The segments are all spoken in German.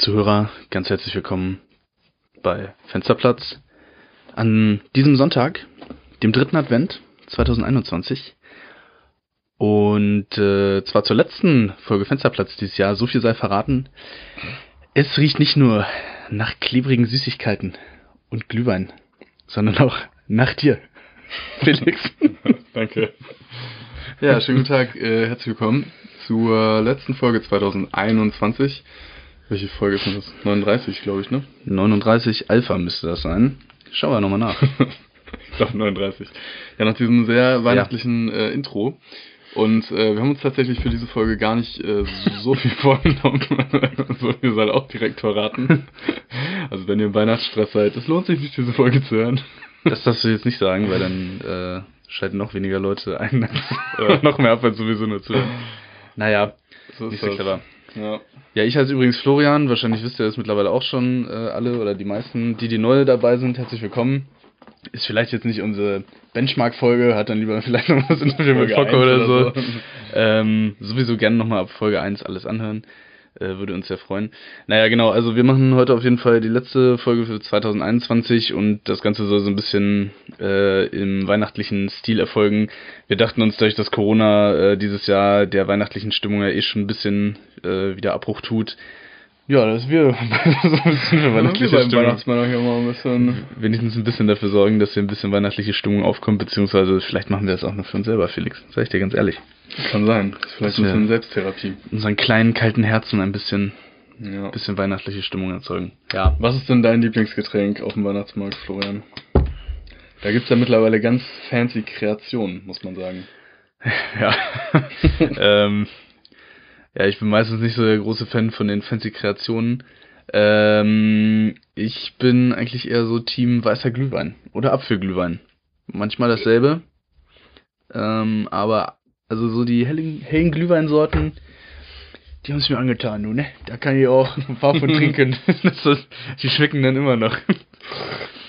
Zuhörer, ganz herzlich willkommen bei Fensterplatz an diesem Sonntag, dem dritten Advent 2021. Und äh, zwar zur letzten Folge Fensterplatz dieses Jahr, so viel sei verraten. Es riecht nicht nur nach klebrigen Süßigkeiten und Glühwein, sondern auch nach dir, Felix. Danke. Ja, schönen guten Tag, äh, herzlich willkommen zur letzten Folge 2021. Welche Folge ist das? 39, glaube ich, ne? 39 Alpha müsste das sein. Schauen wir nochmal nach. ich glaube 39. Ja, nach diesem sehr weihnachtlichen äh, Intro. Und äh, wir haben uns tatsächlich für diese Folge gar nicht äh, so viel vorgenommen. so viel soll auch direkt verraten. Also wenn ihr im Weihnachtsstress seid, es lohnt sich nicht, diese Folge zu hören. Das darfst du jetzt nicht sagen, weil dann äh, schalten noch weniger Leute ein, als, noch mehr ab, als sowieso nur zu. Naja, So ist nicht so das. clever. Ja. Ja, ich heiße übrigens Florian, wahrscheinlich wisst ihr das mittlerweile auch schon äh, alle oder die meisten, die die neu dabei sind, herzlich willkommen. Ist vielleicht jetzt nicht unsere Benchmark-Folge, hat dann lieber vielleicht noch das Interview mit Focke 1 oder so. oder so. Ähm, sowieso gerne nochmal ab Folge 1 alles anhören. Äh, würde uns sehr freuen. Naja, genau, also wir machen heute auf jeden Fall die letzte Folge für 2021 und das Ganze soll so ein bisschen äh, im weihnachtlichen Stil erfolgen. Wir dachten uns, dadurch, dass Corona äh, dieses Jahr der weihnachtlichen Stimmung ja eh schon ein bisschen äh, wieder Abbruch tut, ja, dass wir so ein bisschen für weihnachtliche beim Stimmung Weihnachtsmann auch mal ein bisschen. wenigstens ein bisschen dafür sorgen, dass hier ein bisschen weihnachtliche Stimmung aufkommt, beziehungsweise vielleicht machen wir das auch nur für uns selber, Felix. Sag ich dir ganz ehrlich. Kann sein. Das ist vielleicht Das ein bisschen Selbsttherapie. Unseren kleinen, kalten Herzen ein bisschen, Ja. bisschen weihnachtliche Stimmung erzeugen. Ja. Was ist denn dein Lieblingsgetränk auf dem Weihnachtsmarkt, Florian? Da gibt's ja mittlerweile ganz fancy Kreationen, muss man sagen. Ja. ähm, ja, ich bin meistens nicht so der große Fan von den fancy Kreationen. Ähm, ich bin eigentlich eher so Team weißer Glühwein oder Apfelglühwein. Manchmal dasselbe. Ähm, aber also so die hellen, hellen Glühweinsorten, die haben es mir angetan, du, ne? Da kann ich auch ein paar von trinken. Ist, die schmecken dann immer noch.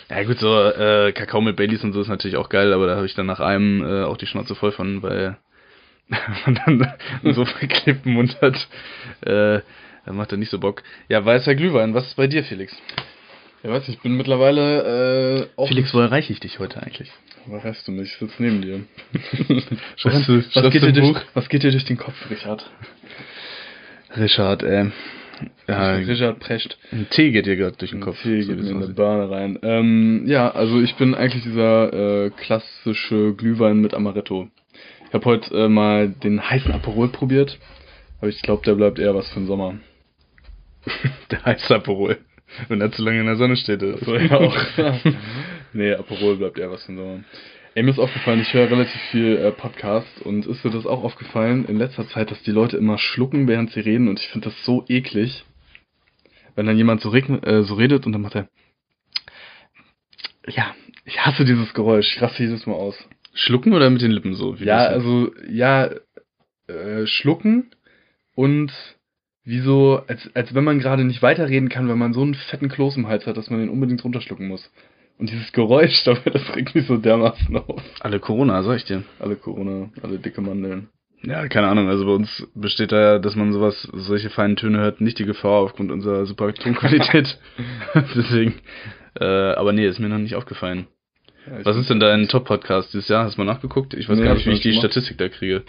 Ja gut, so äh, Kakao mit Baileys und so ist natürlich auch geil, aber da habe ich dann nach einem äh, auch die Schnauze voll von, weil man dann so verklebten Mund hat. Äh, dann macht er nicht so Bock. Ja, weißer Glühwein, was ist bei dir, Felix? Ja, weiß ich, bin mittlerweile äh, auch. Felix, wo erreiche ich dich heute eigentlich? Wo erreichst du mich? Ich sitze neben dir. Schreibst du- was, geht dir ein durch, was geht dir durch den Kopf, Richard? Richard, äh, ja, Richard Precht. ein Tee geht dir gerade durch den Kopf. Okay, so geht mir in eine. Bahn rein. Ähm, ja, also ich bin eigentlich dieser äh, klassische Glühwein mit Amaretto. Ich habe heute äh, mal den heißen Aperol probiert, aber ich glaube, der bleibt eher was für den Sommer. Der heiße Aperol. Wenn er zu lange in der Sonne steht. Das So, ja auch. nee, Aperol bleibt eher was für den Sommer. Ey, mir ist aufgefallen, ich höre relativ viel äh, Podcast und ist dir das auch aufgefallen in letzter Zeit, dass die Leute immer schlucken, während sie reden und ich finde das so eklig. Wenn dann jemand so, äh, so redet und dann macht er. Ja, ich hasse dieses Geräusch, ich raste jedes Mal aus. Schlucken oder mit den Lippen so? Wie ja, also, ja, äh, schlucken und wie so, als, als wenn man gerade nicht weiterreden kann, wenn man so einen fetten Kloß im Hals hat, dass man den unbedingt runterschlucken muss. Und dieses Geräusch dabei, das regt mich so dermaßen auf. Alle Corona, sag ich dir. Alle Corona, alle dicke Mandeln. Ja, keine Ahnung. Also bei uns besteht da ja, dass man sowas, solche feinen Töne hört, nicht die Gefahr aufgrund unserer super Tonqualität. Deswegen. Äh, aber nee, ist mir noch nicht aufgefallen. Ja, Was ist denn dein Top-Podcast dieses Jahr? Hast du mal nachgeguckt? Ich weiß Nee, gar nicht, ich wie ich die gemacht. Statistik da kriege.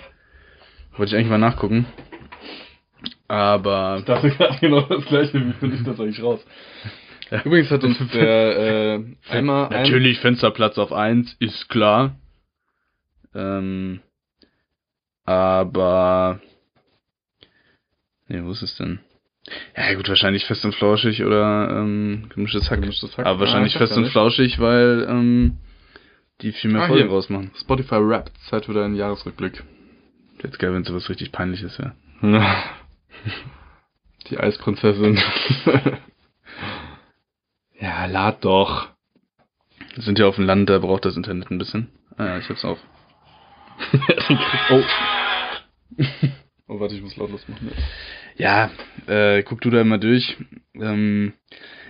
Wollte ich eigentlich mal nachgucken. Aber Ich dachte gerade genau das gleiche, wie finde ich das eigentlich raus? Übrigens hat uns der äh, einmal ein, natürlich Fensterplatz auf 1, ist klar. Ähm, aber nee, wo ist es denn? Ja gut, wahrscheinlich fest und flauschig oder ähm, gemischtes Hack. Gemischtes Hack. Aber wahrscheinlich Ah, ich weiß fest und flauschig, weil ähm, die viel mehr Ah, Folgen rausmachen. Spotify Rap, Zeit für deinen Jahresrückblick. Jetzt geil, wenn sowas richtig peinliches wäre. Die Eisprinzessin. ja, lad doch. Wir sind ja auf dem Land, da braucht das Internet ein bisschen. Ah ja, ich hab's auf. oh. oh, warte, ich muss lautlos machen. Ja, äh, guck du da immer durch. Ähm,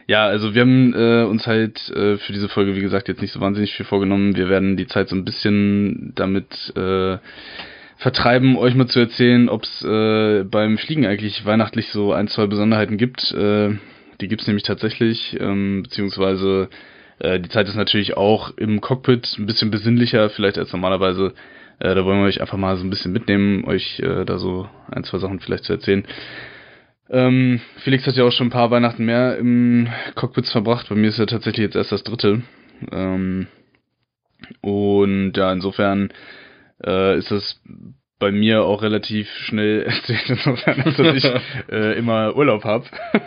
ja, also wir haben äh, uns halt äh, für diese Folge, wie gesagt, jetzt nicht so wahnsinnig viel vorgenommen. Wir werden die Zeit so ein bisschen damit äh, vertreiben, euch mal zu erzählen, ob es äh, beim Fliegen eigentlich weihnachtlich so ein, zwei Besonderheiten gibt. Äh, die gibt's nämlich tatsächlich, ähm, beziehungsweise äh, die Zeit ist natürlich auch im Cockpit ein bisschen besinnlicher, vielleicht als normalerweise. Äh, da wollen wir euch einfach mal so ein bisschen mitnehmen, euch äh, da so ein, zwei Sachen vielleicht zu erzählen. Ähm, Felix hat ja auch schon ein paar Weihnachten mehr im Cockpit verbracht. Bei mir ist ja tatsächlich jetzt erst das dritte. Ähm, und ja, insofern äh, ist das bei mir auch relativ schnell erzählt, insofern, dass ich äh, immer Urlaub habe.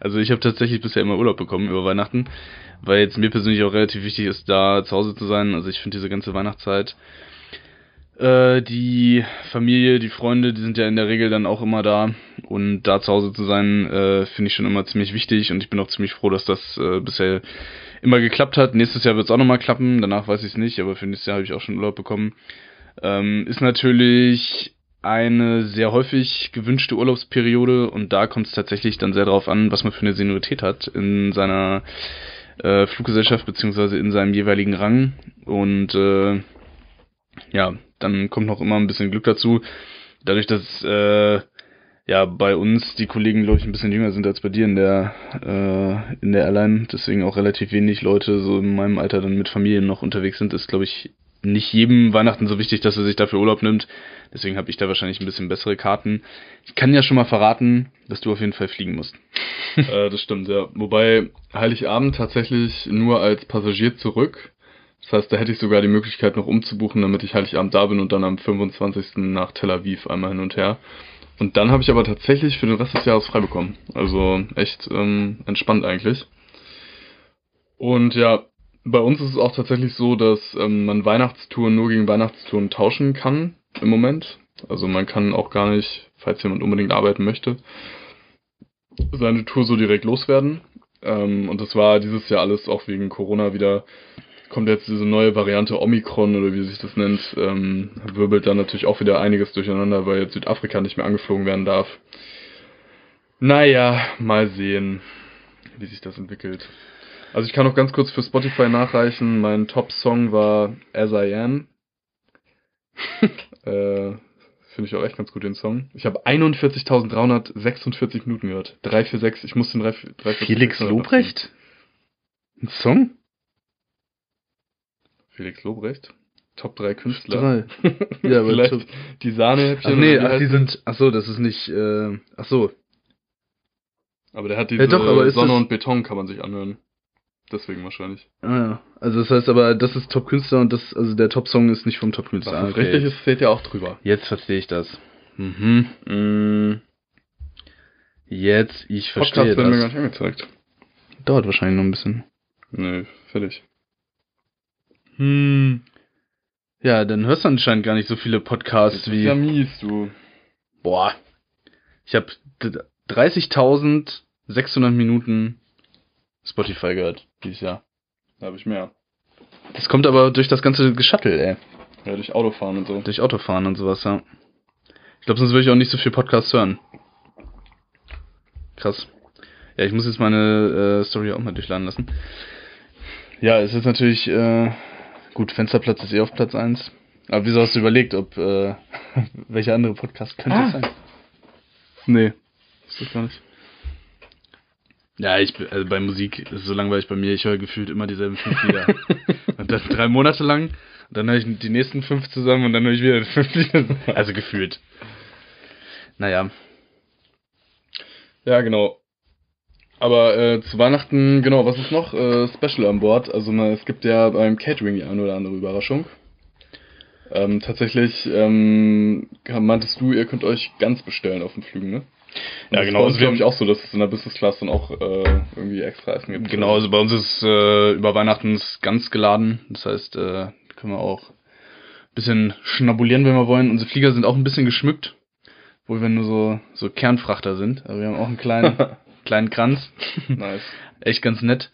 also ich habe tatsächlich bisher immer Urlaub bekommen über Weihnachten, weil jetzt mir persönlich auch relativ wichtig ist, da zu Hause zu sein. Also ich finde diese ganze Weihnachtszeit äh, die Familie, die Freunde, die sind ja in der Regel dann auch immer da. Und da zu Hause zu sein, äh, finde ich schon immer ziemlich wichtig. Und ich bin auch ziemlich froh, dass das äh, bisher immer geklappt hat. Nächstes Jahr wird es auch nochmal klappen. Danach weiß ich es nicht, aber für nächstes Jahr habe ich auch schon Urlaub bekommen. Ähm, ist natürlich eine sehr häufig gewünschte Urlaubsperiode und da kommt es tatsächlich dann sehr darauf an, was man für eine Seniorität hat in seiner äh, Fluggesellschaft beziehungsweise in seinem jeweiligen Rang und äh, ja, dann kommt noch immer ein bisschen Glück dazu. Dadurch, dass äh, ja bei uns die Kollegen, glaube ich, ein bisschen jünger sind als bei dir in der äh, in der Airline, deswegen auch relativ wenig Leute so in meinem Alter dann mit Familien noch unterwegs sind, ist, glaube ich, nicht jedem Weihnachten so wichtig, dass er sich dafür Urlaub nimmt. Deswegen habe ich da wahrscheinlich ein bisschen bessere Karten. Ich kann ja schon mal verraten, dass du auf jeden Fall fliegen musst. äh, das stimmt, ja. Wobei Heiligabend tatsächlich nur als Passagier zurück das heißt, da hätte ich sogar die Möglichkeit noch umzubuchen, damit ich Heiligabend da bin und dann am 25. nach Tel Aviv einmal hin und her. Und dann habe ich aber tatsächlich für den Rest des Jahres frei bekommen. Also echt ähm, entspannt eigentlich. Und ja, bei uns ist es auch tatsächlich so, dass ähm, man Weihnachtstouren nur gegen Weihnachtstouren tauschen kann im Moment. Also man kann auch gar nicht, falls jemand unbedingt arbeiten möchte, seine Tour so direkt loswerden. Ähm, und das war dieses Jahr alles auch wegen Corona wieder kommt jetzt diese neue Variante Omikron oder wie sich das nennt, ähm, wirbelt dann natürlich auch wieder einiges durcheinander, weil jetzt Südafrika nicht mehr angeflogen werden darf. Naja, mal sehen, wie sich das entwickelt. Also ich kann noch ganz kurz für Spotify nachreichen. Mein Top-Song war As I Am. äh, Finde ich auch echt ganz gut, den Song. Ich habe 41.346 Minuten gehört. 346, ich muss den 3, 3 Felix Lobrecht? Ein Song? Felix Lobrecht. Top 3 Künstler. Drei. Ja, aber Vielleicht Top- die Sahnehäppchen. Ach nee, ach, die sind, ach so, das ist nicht, äh, ach so. das? Aber der hat diese Ja, doch, Sonne das- und Beton kann man sich anhören. Deswegen wahrscheinlich. Ah, ja. Also das heißt aber, das ist Top-Künstler und das, also der Top-Song ist nicht vom Top-Künstler. Was Ah, das okay. richtig ist, steht ja auch drüber. Jetzt verstehe ich das. Mhm. Mm. Jetzt, ich verstehe Podcast werden mir gar das. nicht angezeigt. Dauert wahrscheinlich noch ein bisschen. Nee, fertig. Hm. Ja, dann hörst du anscheinend gar nicht so viele Podcasts wie. ja mies, du. Boah. Ich habe 30.600 Minuten Spotify gehört dieses Jahr. Da habe ich mehr. Das kommt aber durch das ganze Geschattel, ey. Ja, durch Autofahren und so. Durch Autofahren und sowas, ja. Ich glaube, sonst würde ich auch nicht so viel Podcasts hören. Krass. Ja, ich muss jetzt meine äh, Story auch mal durchladen lassen. Ja, es ist natürlich, äh, gut, Fensterplatz ist eh auf Platz 1. Aber wieso hast du überlegt, ob, äh, welcher andere Podcast könnte Ah. es sein? Nee. Ist das gar nicht. Ja, ich, bin- also bei Musik ist es so langweilig bei mir, ich höre gefühlt immer dieselben fünf Lieder. und das drei Monate lang, und dann höre ich die nächsten fünf zusammen und dann höre ich wieder fünf Lieder. Also gefühlt. Naja, Ja, genau. Aber äh, zu Weihnachten, genau, was ist noch äh, special an Bord? Also na, es gibt ja beim Catering die eine oder andere Überraschung. Ähm, tatsächlich ähm, meintest du, ihr könnt euch ganz bestellen auf den Flügen, ne? Und Ja, das genau, Ist bei uns, also glaube ich, auch so, dass es in der Business Class dann auch äh, irgendwie extra Essen gibt. Genau, also bei uns ist äh, über Weihnachten ist ganz geladen. Das heißt, äh, können wir auch ein bisschen schnabulieren, wenn wir wollen. Unsere Flieger sind auch ein bisschen geschmückt, obwohl wir nur so, so Kernfrachter sind. Aber wir haben auch einen kleinen, kleinen Kranz. nice. Echt ganz nett.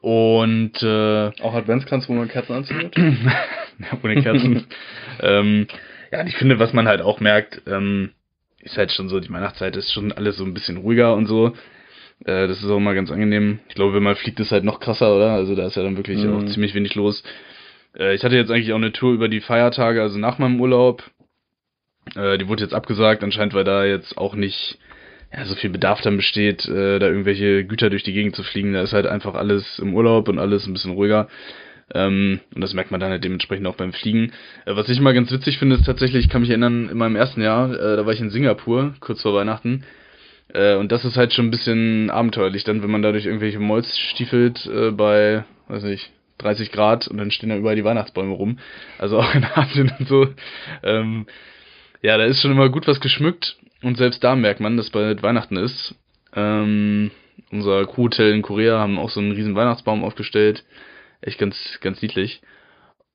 Und äh, Auch Adventskranz, wo man Kerzen anzündet? ja, ohne Kerzen. ähm, ja, ich finde, was man halt auch merkt, ähm, ist halt schon so, die Weihnachtszeit ist schon alles so ein bisschen ruhiger und so. Äh, das ist auch mal ganz angenehm. Ich glaube, wenn man fliegt, ist halt noch krasser, oder? Also da ist ja dann wirklich mhm. auch ziemlich wenig los. Äh, ich hatte jetzt eigentlich auch eine Tour über die Feiertage, also nach meinem Urlaub. Äh, die wurde jetzt abgesagt, anscheinend, weil da jetzt auch nicht ja, so viel Bedarf dann besteht, äh, da irgendwelche Güter durch die Gegend zu fliegen. Da ist halt einfach alles im Urlaub und alles ein bisschen ruhiger. Ähm, und das merkt man dann halt dementsprechend auch beim Fliegen. Äh, was ich immer ganz witzig finde, ist tatsächlich, ich kann mich erinnern, in meinem ersten Jahr, äh, da war ich in Singapur, kurz vor Weihnachten. Äh, und das ist halt schon ein bisschen abenteuerlich, dann, wenn man da durch irgendwelche Malls stiefelt äh, bei, weiß nicht, 30 Grad und dann stehen da überall die Weihnachtsbäume rum. Also auch in Asien und so. Ähm, ja, da ist schon immer gut was geschmückt und selbst da merkt man, dass bald Weihnachten ist. Ähm, unser Crewhotel in Korea haben auch so einen riesen Weihnachtsbaum aufgestellt. Echt ganz, ganz niedlich.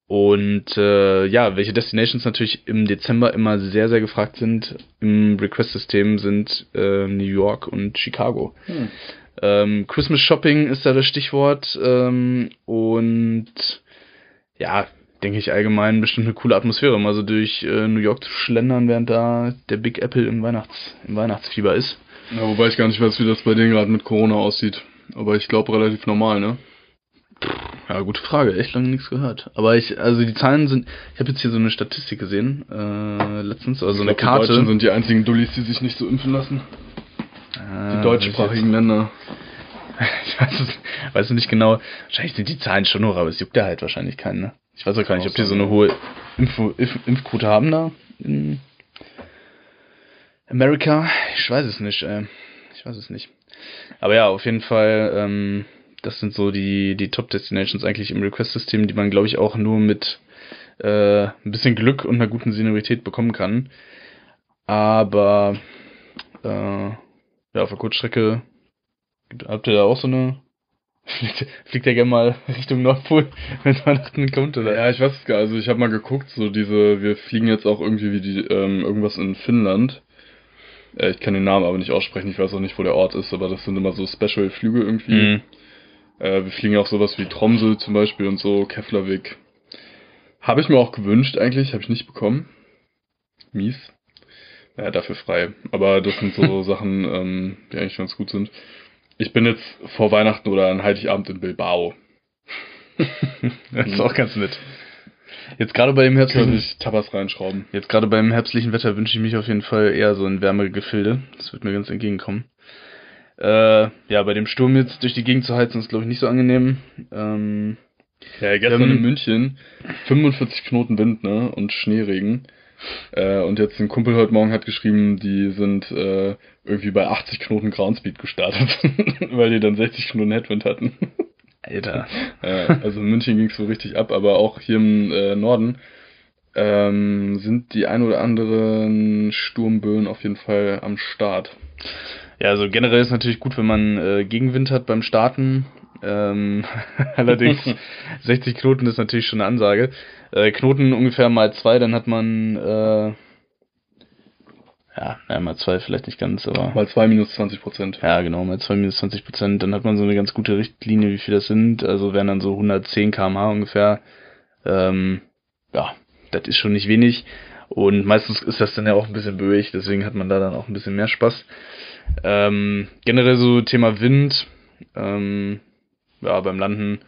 Und äh, ja, welche Destinations natürlich im Dezember immer sehr, sehr gefragt sind im Request-System sind äh, New York und Chicago. Hm. Ähm, Christmas Shopping ist da das Stichwort. Ähm, und ja, denke ich allgemein bestimmt eine coole Atmosphäre, mal so durch äh, New York zu schlendern, während da der Big Apple im, Weihnachts-, im Weihnachtsfieber ist. Ja, wobei ich gar nicht weiß, wie das bei denen gerade mit Corona aussieht. Aber ich glaube relativ normal, ne? Ja, gute Frage. Echt lange nichts gehört. Aber ich, also die Zahlen sind, ich habe jetzt hier so eine Statistik gesehen, äh, letztens, also eine glaub, Karte. Die Deutschen sind die einzigen Dullis, die sich nicht so impfen lassen. Ah, die deutschsprachigen Länder. Ich weiß es, weiß nicht genau. Wahrscheinlich sind die Zahlen schon hoch, aber es juckt ja halt wahrscheinlich keinen, ne? Ich weiß auch gar nicht, ob die so eine hohe Info, Impf, Impfquote haben da in Amerika. Ich weiß es nicht, äh. Ich weiß es nicht. Aber ja, auf jeden Fall, ähm, das sind so die, die Top-Destinations eigentlich im Request-System, die man, glaube ich, auch nur mit äh, ein bisschen Glück und einer guten Seniorität bekommen kann. Aber äh, ja, auf der Kurzstrecke habt ihr da auch so eine. Fliegt, fliegt ja gerne mal Richtung Nordpol, wenn Weihnachten kommt, oder? Ja, ich weiß es gar Also ich habe mal geguckt, so diese, wir fliegen jetzt auch irgendwie wie die, ähm, irgendwas in Finnland. Äh, ich kann den Namen aber nicht aussprechen, ich weiß auch nicht, wo der Ort ist, aber das sind immer so Special-Flüge irgendwie. Mhm. Äh, wir fliegen auch sowas wie Tromsø zum Beispiel und so, Keflavik. Habe ich mir auch gewünscht eigentlich, habe ich nicht bekommen. Mies. Ja, dafür frei. Aber das sind so Sachen, ähm, die eigentlich ganz gut sind. Ich bin jetzt vor Weihnachten oder an Heiligabend in Bilbao. das ist auch ganz nett. Jetzt gerade bei dem herbstlichen Tabas reinschrauben. Jetzt gerade beim herbstlichen Wetter wünsche ich mich auf jeden Fall eher so ein wärmere Gefilde. Das wird mir ganz entgegenkommen. Äh, ja, bei dem Sturm jetzt durch die Gegend zu heizen ist, glaube ich, nicht so angenehm. Ähm, ja, gestern ähm, in München 45 Knoten Wind, ne? Und Schneeregen. Äh, und jetzt ein Kumpel heute Morgen hat geschrieben, die sind äh, irgendwie bei 80 Knoten Groundspeed gestartet, weil die dann 60 Knoten Headwind hatten. Alter. ja, also in München ging es so richtig ab, aber auch hier im äh, Norden ähm, sind die ein oder anderen Sturmböen auf jeden Fall am Start. Ja, also generell ist natürlich gut, wenn man äh, Gegenwind hat beim Starten. Ähm, allerdings 60 Knoten ist natürlich schon eine Ansage. Äh, Knoten ungefähr mal zwei, dann hat man äh, ja, ja, mal zwei vielleicht nicht ganz, aber. Mal zwei minus 20 Prozent. Ja, genau, mal zwei minus 20 Prozent. Dann hat man so eine ganz gute Richtlinie, wie viel das sind. Also wären dann so 110 kmh ungefähr. Ähm, ja, das ist schon nicht wenig. Und meistens ist das dann ja auch ein bisschen böig, deswegen hat man da dann auch ein bisschen mehr Spaß. Ähm, generell so Thema Wind, ähm, ja, beim Landen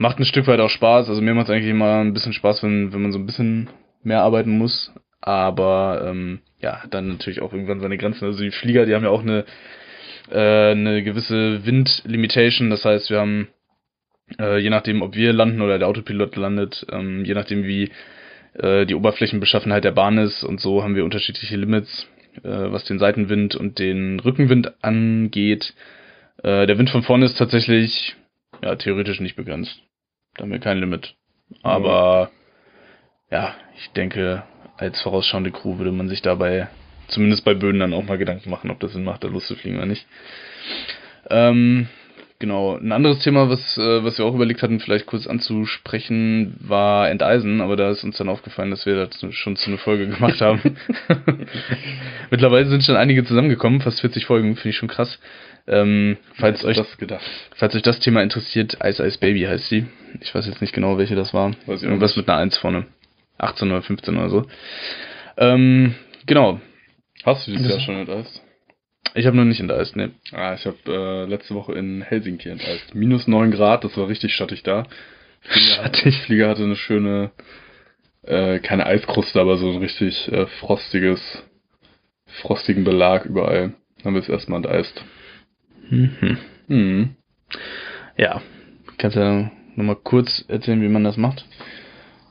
macht ein Stück weit auch Spaß. Also mir macht es eigentlich immer ein bisschen Spaß, wenn, wenn man so ein bisschen mehr arbeiten muss. Aber ähm, ja, dann natürlich auch irgendwann seine Grenzen. Also die Flieger, die haben ja auch eine, äh, eine gewisse Windlimitation. Das heißt, wir haben, äh, je nachdem, ob wir landen oder der Autopilot landet, ähm, je nachdem, wie äh, die Oberflächenbeschaffenheit der Bahn ist und so, haben wir unterschiedliche Limits äh, was den Seitenwind und den Rückenwind angeht. Äh, der Wind von vorne ist tatsächlich ja theoretisch nicht begrenzt. Da haben wir kein Limit. Aber mhm. ja, ich denke, als vorausschauende Crew würde man sich dabei zumindest bei Böden dann auch mal Gedanken machen, ob das Sinn macht, da loszufliegen oder nicht. Ähm, Genau. Ein anderes Thema, was, äh, was wir auch überlegt hatten, vielleicht kurz anzusprechen, war Enteisen, aber da ist uns dann aufgefallen, dass wir das schon zu einer Folge gemacht haben. Mittlerweile sind schon einige zusammengekommen, fast 40 Folgen, finde ich schon krass. Ähm, falls euch das falls euch das Thema interessiert, Ice Ice Baby heißt sie. Ich weiß jetzt nicht genau, welche das war. Weiß Irgendwas mit einer 1 vorne. 18 oder 15 oder so. Ähm, genau. Hast du dieses Jahr schon enteist? Ich habe noch nicht enteist, ne. Ah, ich habe äh, letzte Woche in Helsinki enteist. Minus 9 Grad, das war richtig schattig da. Flieger, schattig. Flieger hatte eine schöne, äh, keine Eiskruste, aber so ein richtig äh, frostiges, frostigen Belag überall. Dann haben wir es erstmal enteist. Mhm. Mhm. Ja, kannst du ja nochmal kurz erzählen, wie man das macht?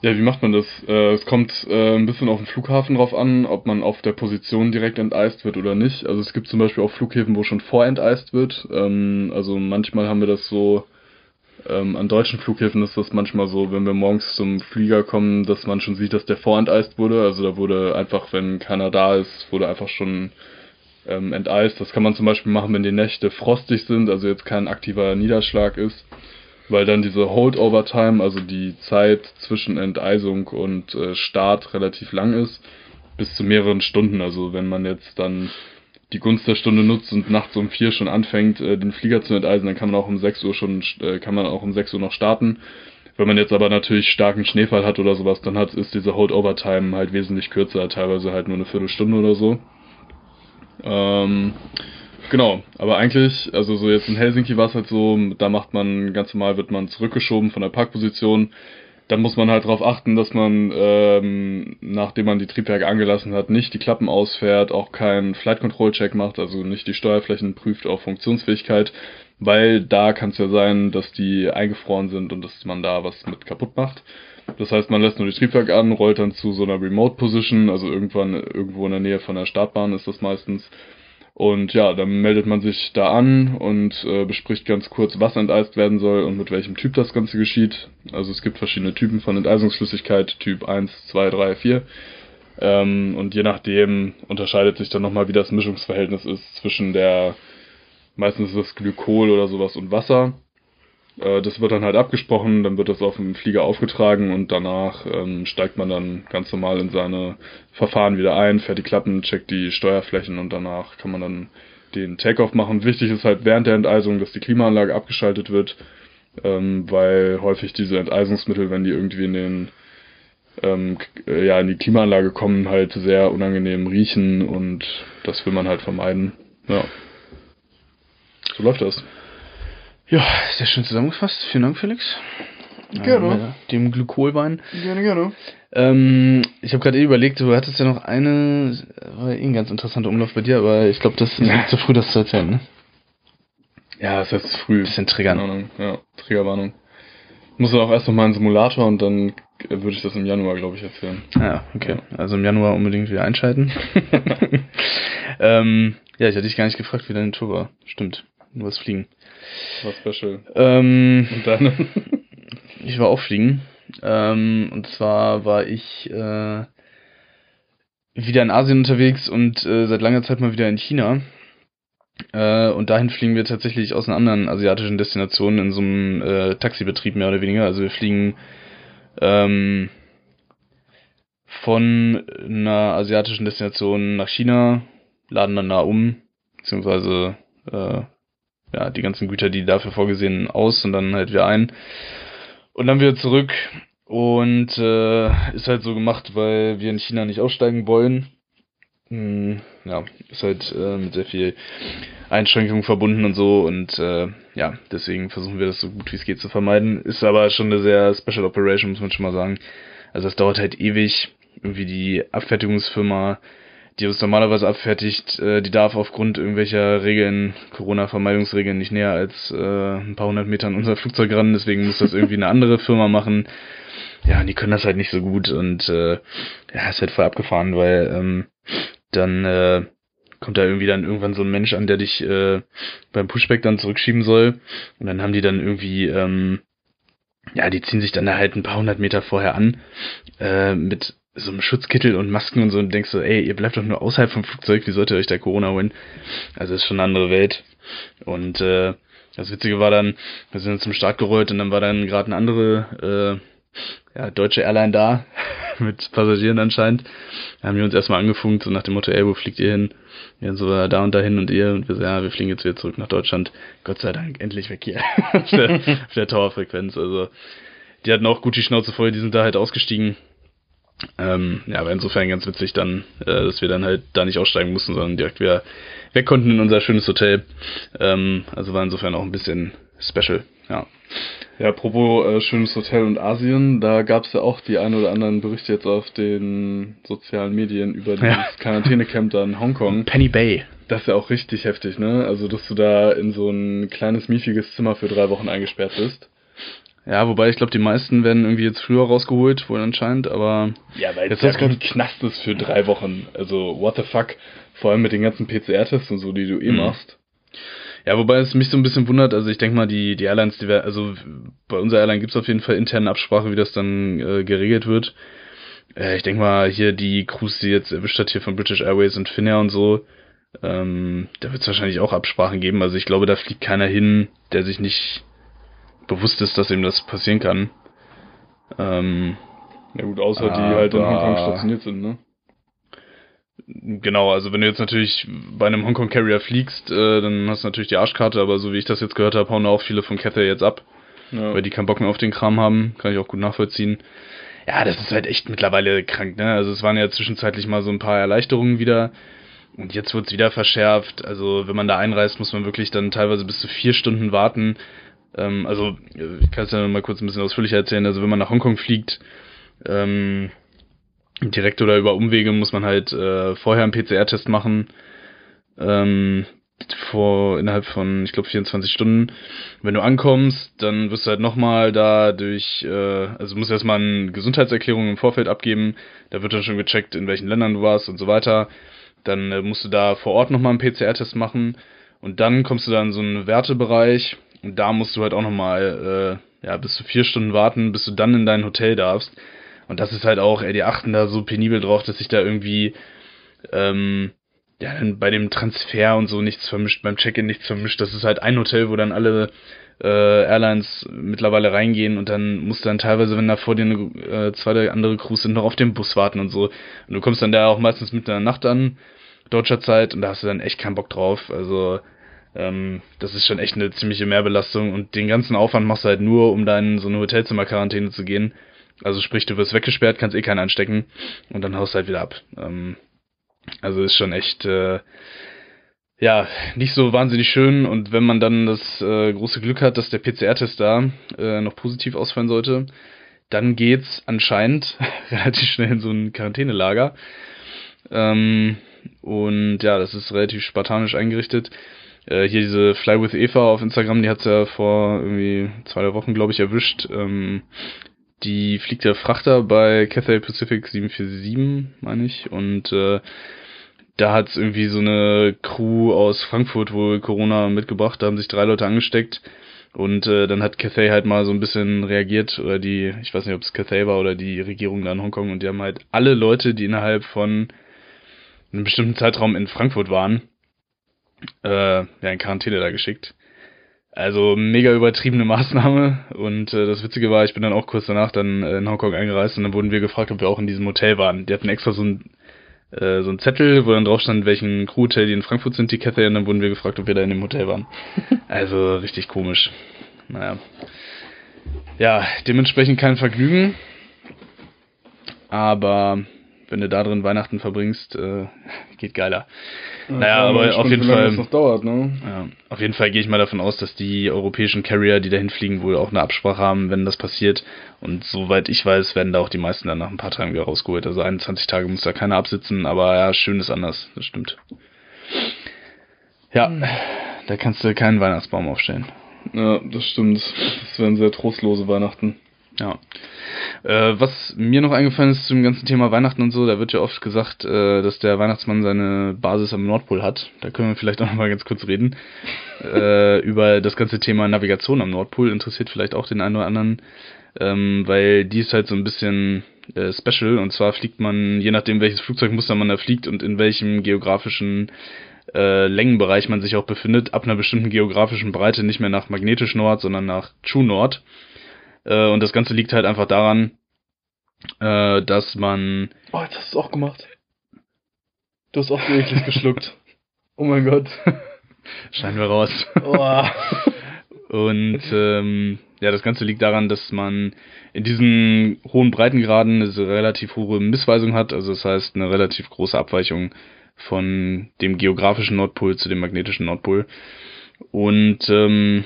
Ja, wie macht man das? Äh, es kommt äh, ein bisschen auf den Flughafen drauf an, ob man auf der Position direkt enteist wird oder nicht. Also es gibt zum Beispiel auch Flughäfen, wo schon vorenteist wird. Ähm, also manchmal haben wir das so, ähm, an deutschen Flughäfen ist das manchmal so, wenn wir morgens zum Flieger kommen, dass man schon sieht, dass der vorenteist wurde. Also da wurde einfach, wenn keiner da ist, wurde einfach schon ähm, enteist. Das kann man zum Beispiel machen, wenn die Nächte frostig sind, also jetzt kein aktiver Niederschlag ist weil dann diese Holdover-Time, also die Zeit zwischen Enteisung und äh, Start relativ lang ist, bis zu mehreren Stunden. Also wenn man jetzt dann die Gunst der Stunde nutzt und nachts um vier schon anfängt, äh, den Flieger zu enteisen, dann kann man auch um sechs Uhr schon, äh, kann man auch um sechs Uhr noch starten. Wenn man jetzt aber natürlich starken Schneefall hat oder sowas, dann hat, ist diese Holdover-Time halt wesentlich kürzer, teilweise halt nur eine Viertelstunde oder so. Ähm, Genau, aber eigentlich, also so jetzt in Helsinki war es halt so, da macht man ganz normal, wird man zurückgeschoben von der Parkposition. Dann muss man halt darauf achten, dass man, ähm, nachdem man die Triebwerke angelassen hat, nicht die Klappen ausfährt, auch keinen Flight Control Check macht, also nicht die Steuerflächen prüft auf Funktionsfähigkeit, weil da kann es ja sein, dass die eingefroren sind und dass man da was mit kaputt macht. Das heißt, man lässt nur die Triebwerke an, rollt dann zu so einer Remote Position, also irgendwann irgendwo in der Nähe von der Startbahn ist das meistens und ja, dann meldet man sich da an und äh, bespricht ganz kurz, was enteist werden soll und mit welchem Typ das Ganze geschieht. Also es gibt verschiedene Typen von Enteisungsflüssigkeit, Typ 1, 2, 3, 4. Ähm, und je nachdem unterscheidet sich dann nochmal, wie das Mischungsverhältnis ist zwischen der, meistens ist das Glykol oder sowas und Wasser. Äh, das wird dann halt abgesprochen, dann wird das auf dem Flieger aufgetragen und danach ähm, steigt man dann ganz normal in seine Verfahren wieder ein, fährt die Klappen, checkt die Steuerflächen und danach kann man dann den Takeoff machen. Wichtig ist halt während der Enteisung, dass die Klimaanlage abgeschaltet wird, ähm, weil häufig diese Enteisungsmittel, wenn die irgendwie in den ähm, ja in die Klimaanlage kommen, halt sehr unangenehm riechen und das will man halt vermeiden. Ja. So läuft das. Ja, sehr schön zusammengefasst. Vielen Dank, Felix. Gerne. Äh, dem Glykolwein. Gerne, gerne. Ähm, ich habe gerade eh überlegt, du hattest ja noch eine, war eh ein ganz interessanter Umlauf bei dir, aber ich glaube, das ist ja. zu früh, das zu erzählen, ne? Ja, es ist früh. Bisschen triggern. Ahnung. Ja, Triggerwarnung. Muss auch erst noch mal einen Simulator und dann würde ich das im Januar, glaube ich, erzählen. Ja, okay. Also im Januar unbedingt wieder einschalten. ähm, ja, ich hatte dich gar nicht gefragt, wie deine Tour war. Stimmt. Du warst fliegen. War special. Ähm, und dann? ich war auch fliegen. Ähm, und zwar war ich äh, wieder in Asien unterwegs und äh, seit langer Zeit mal wieder in China. Äh, und dahin fliegen wir tatsächlich aus einer anderen asiatischen Destination in so einem äh, Taxibetrieb mehr oder weniger. Also wir fliegen ähm, von einer asiatischen Destination nach China, laden dann da um, beziehungsweise äh, ja, die ganzen Güter, die dafür vorgesehen, aus und dann halt wieder ein. Und dann wieder zurück. Und äh, ist halt so gemacht, weil wir in China nicht aussteigen wollen. Hm, ja, ist halt äh, mit sehr viel Einschränkungen verbunden und so. Und äh, ja, deswegen versuchen wir das so gut wie es geht zu vermeiden. Ist aber schon eine sehr Special Operation, muss man schon mal sagen. Also es dauert halt ewig. Irgendwie die Abfertigungsfirma die uns normalerweise abfertigt, äh, die darf aufgrund irgendwelcher Regeln, Corona-Vermeidungsregeln, nicht näher als äh, ein paar hundert Meter an unser Flugzeug ran, deswegen muss das irgendwie eine andere Firma machen. Ja, und die können das halt nicht so gut und äh, ja, ist halt voll abgefahren, weil ähm, dann äh, kommt da irgendwie dann irgendwann so ein Mensch an, der dich äh, beim Pushback dann zurückschieben soll und dann haben die dann irgendwie ähm, ja, die ziehen sich dann da halt ein paar hundert Meter vorher an, äh, mit so einem Schutzkittel und Masken und so und denkst so, ey, ihr bleibt doch nur außerhalb vom Flugzeug, wie sollte euch der Corona holen? Also ist schon eine andere Welt. Und äh, das Witzige war dann, wir sind zum Start gerollt und dann war dann gerade eine andere äh, ja, deutsche Airline da, mit Passagieren anscheinend. Da haben wir uns erstmal angefunkt, so nach dem Motto, ey, wo fliegt ihr hin? Ja, so da und dahin und ihr und wir so, ja, wir fliegen jetzt wieder zurück nach Deutschland. Gott sei Dank, endlich weg hier. auf, der, auf der Towerfrequenz. Also die hatten auch gut die Schnauze voll, die sind da halt ausgestiegen Ähm, ja, aber insofern ganz witzig dann, äh, dass wir dann halt da nicht aussteigen mussten, sondern direkt wieder weg konnten in unser schönes Hotel. Ähm, also war insofern auch ein bisschen special, ja. Ja, apropos äh, schönes Hotel und Asien, da gab es ja auch die ein oder anderen Berichte jetzt auf den sozialen Medien über dieses ja. Quarantänecamp da in Hongkong. Penny Bay. Das ist ja auch richtig heftig, ne? Also, dass du da in so ein kleines, miefiges Zimmer für drei Wochen eingesperrt bist. Ja, wobei ich glaube, die meisten werden irgendwie jetzt früher rausgeholt, wohl anscheinend, aber. Ja, weil jetzt das ja ein Knast ist für drei Wochen. Also, what the fuck? Vor allem mit den ganzen PCR-Tests und so, die du eh mhm. machst. Ja, wobei es mich so ein bisschen wundert, also ich denke mal, die, die Airlines, die wir, also bei unserer Airline gibt es auf jeden Fall interne Absprache, wie das dann äh, geregelt wird. Äh, ich denke mal, hier die Crews, die jetzt erwischt hat, hier von British Airways und Finnair und so, ähm, da wird es wahrscheinlich auch Absprachen geben. Also ich glaube, da fliegt keiner hin, der sich nicht bewusst ist, dass ihm das passieren kann. Ähm, ja gut, außer die halt in Hongkong stationiert sind, ne? Genau, also wenn du jetzt natürlich bei einem Hongkong Carrier fliegst, äh, dann hast du natürlich die Arschkarte, aber so wie ich das jetzt gehört habe, hauen auch viele von Cathay jetzt ab, ja. weil die keinen Bock mehr auf den Kram haben, kann ich auch gut nachvollziehen. Ja, das ist halt echt mittlerweile krank, ne? Also es waren ja zwischenzeitlich mal so ein paar Erleichterungen wieder und jetzt wird's wieder verschärft. Also wenn man da einreist, muss man wirklich dann teilweise bis zu vier Stunden warten. Ähm, also ich kann es ja mal kurz ein bisschen ausführlicher erzählen. Also wenn man nach Hongkong fliegt, ähm, direkt oder über Umwege muss man halt äh, vorher einen PCR-Test machen. Ähm, vor innerhalb von, ich glaube, 24 Stunden. Wenn du ankommst, dann wirst du halt nochmal da durch, äh, also musst erstmal eine Gesundheitserklärung im Vorfeld abgeben. Da wird dann schon gecheckt, in welchen Ländern du warst und so weiter. Dann äh, musst du da vor Ort nochmal einen PCR-Test machen. Und dann kommst du da in so einen Wertebereich. Und da musst du halt auch nochmal, äh, ja, bis zu vier Stunden warten, bis du dann in dein Hotel darfst. Und das ist halt auch, ey, die achten da so penibel drauf, dass sich da irgendwie, ähm, ja, dann bei dem Transfer und so nichts vermischt, beim Check-in nichts vermischt. Das ist halt ein Hotel, wo dann alle äh, Airlines mittlerweile reingehen und dann musst du dann teilweise, wenn da vor dir eine, äh, zwei andere Crews sind, noch auf den Bus warten und so. Und du kommst dann da auch meistens mit einer Nacht an, deutscher Zeit, und da hast du dann echt keinen Bock drauf. Also, ähm, das ist schon echt eine ziemliche Mehrbelastung und den ganzen Aufwand machst du halt nur, um da in so eine Hotelzimmer-Quarantäne zu gehen. Also sprich, du wirst weggesperrt, kannst eh keinen anstecken und dann haust du halt wieder ab. Ähm, also ist schon echt, äh, ja, nicht so wahnsinnig schön und wenn man dann das äh, große Glück hat, dass der PCR-Test da äh, noch positiv ausfallen sollte, dann geht's anscheinend relativ schnell in so ein Quarantänelager. Ähm, und ja, das ist relativ spartanisch eingerichtet. Äh, hier diese Fly with Eva auf Instagram, die hat's ja vor irgendwie zwei drei Wochen, glaube ich, erwischt. Ähm, die fliegt der Frachter bei Cathay Pacific 747, meine ich. Und äh, da hat's irgendwie so eine Crew aus Frankfurt wohl Corona mitgebracht. Da haben sich drei Leute angesteckt. Und äh, dann hat Cathay halt mal so ein bisschen reagiert, oder die, ich weiß nicht, ob es Cathay war oder die Regierung da in Hongkong, und die haben halt alle Leute, die innerhalb von einem bestimmten Zeitraum in Frankfurt waren, äh, ja, in Quarantäne da geschickt. Also mega übertriebene Maßnahme und äh, das Witzige war, ich bin dann auch kurz danach dann äh, in Hongkong eingereist und dann wurden wir gefragt, ob wir auch in diesem Hotel waren. Die hatten extra so ein äh, so ein Zettel, wo dann drauf stand, welchen Crewhotel die in Frankfurt sind, die Kette, und dann wurden wir gefragt, ob wir da in dem Hotel waren. also richtig komisch. Naja. Ja, dementsprechend kein Vergnügen. Aber wenn du da drin Weihnachten verbringst, äh, geht geiler. Ja, naja, aber auf jeden Fall. noch dauert, ne? Ja, auf jeden Fall gehe ich mal davon aus, dass die europäischen Carrier, die dahin fliegen, wohl auch eine Absprache haben, wenn das passiert. Und soweit ich weiß, werden da auch die meisten dann nach ein paar Tagen wieder rausgeholt. Also 21 Tage muss da keiner absitzen, aber ja, schön ist anders, das stimmt. Ja, hm. da kannst du keinen Weihnachtsbaum aufstellen. Ja, das stimmt. Das wären sehr trostlose Weihnachten. Ja. Äh, was mir noch eingefallen ist zum ganzen Thema Weihnachten und so, da wird ja oft gesagt, äh, dass der Weihnachtsmann seine Basis am Nordpol hat. Da können wir vielleicht auch noch mal ganz kurz reden. äh, über das ganze Thema Navigation am Nordpol interessiert vielleicht auch den einen oder anderen, ähm, weil die ist halt so ein bisschen äh, special und zwar fliegt man, je nachdem welches Flugzeugmuster man da fliegt und in welchem geografischen äh, Längenbereich man sich auch befindet, ab einer bestimmten geografischen Breite nicht mehr nach magnetisch Nord, sondern nach True Nord. Äh, und das Ganze liegt halt einfach daran, äh, dass man. Oh, jetzt hast du es auch gemacht. Du hast auch so eklig geschluckt. Oh mein Gott. Scheinen wir raus. Oh. und ähm, ja, das Ganze liegt daran, dass man in diesen hohen Breitengraden eine relativ hohe Missweisung hat. Also das heißt eine relativ große Abweichung von dem geografischen Nordpol zu dem magnetischen Nordpol. Und ähm,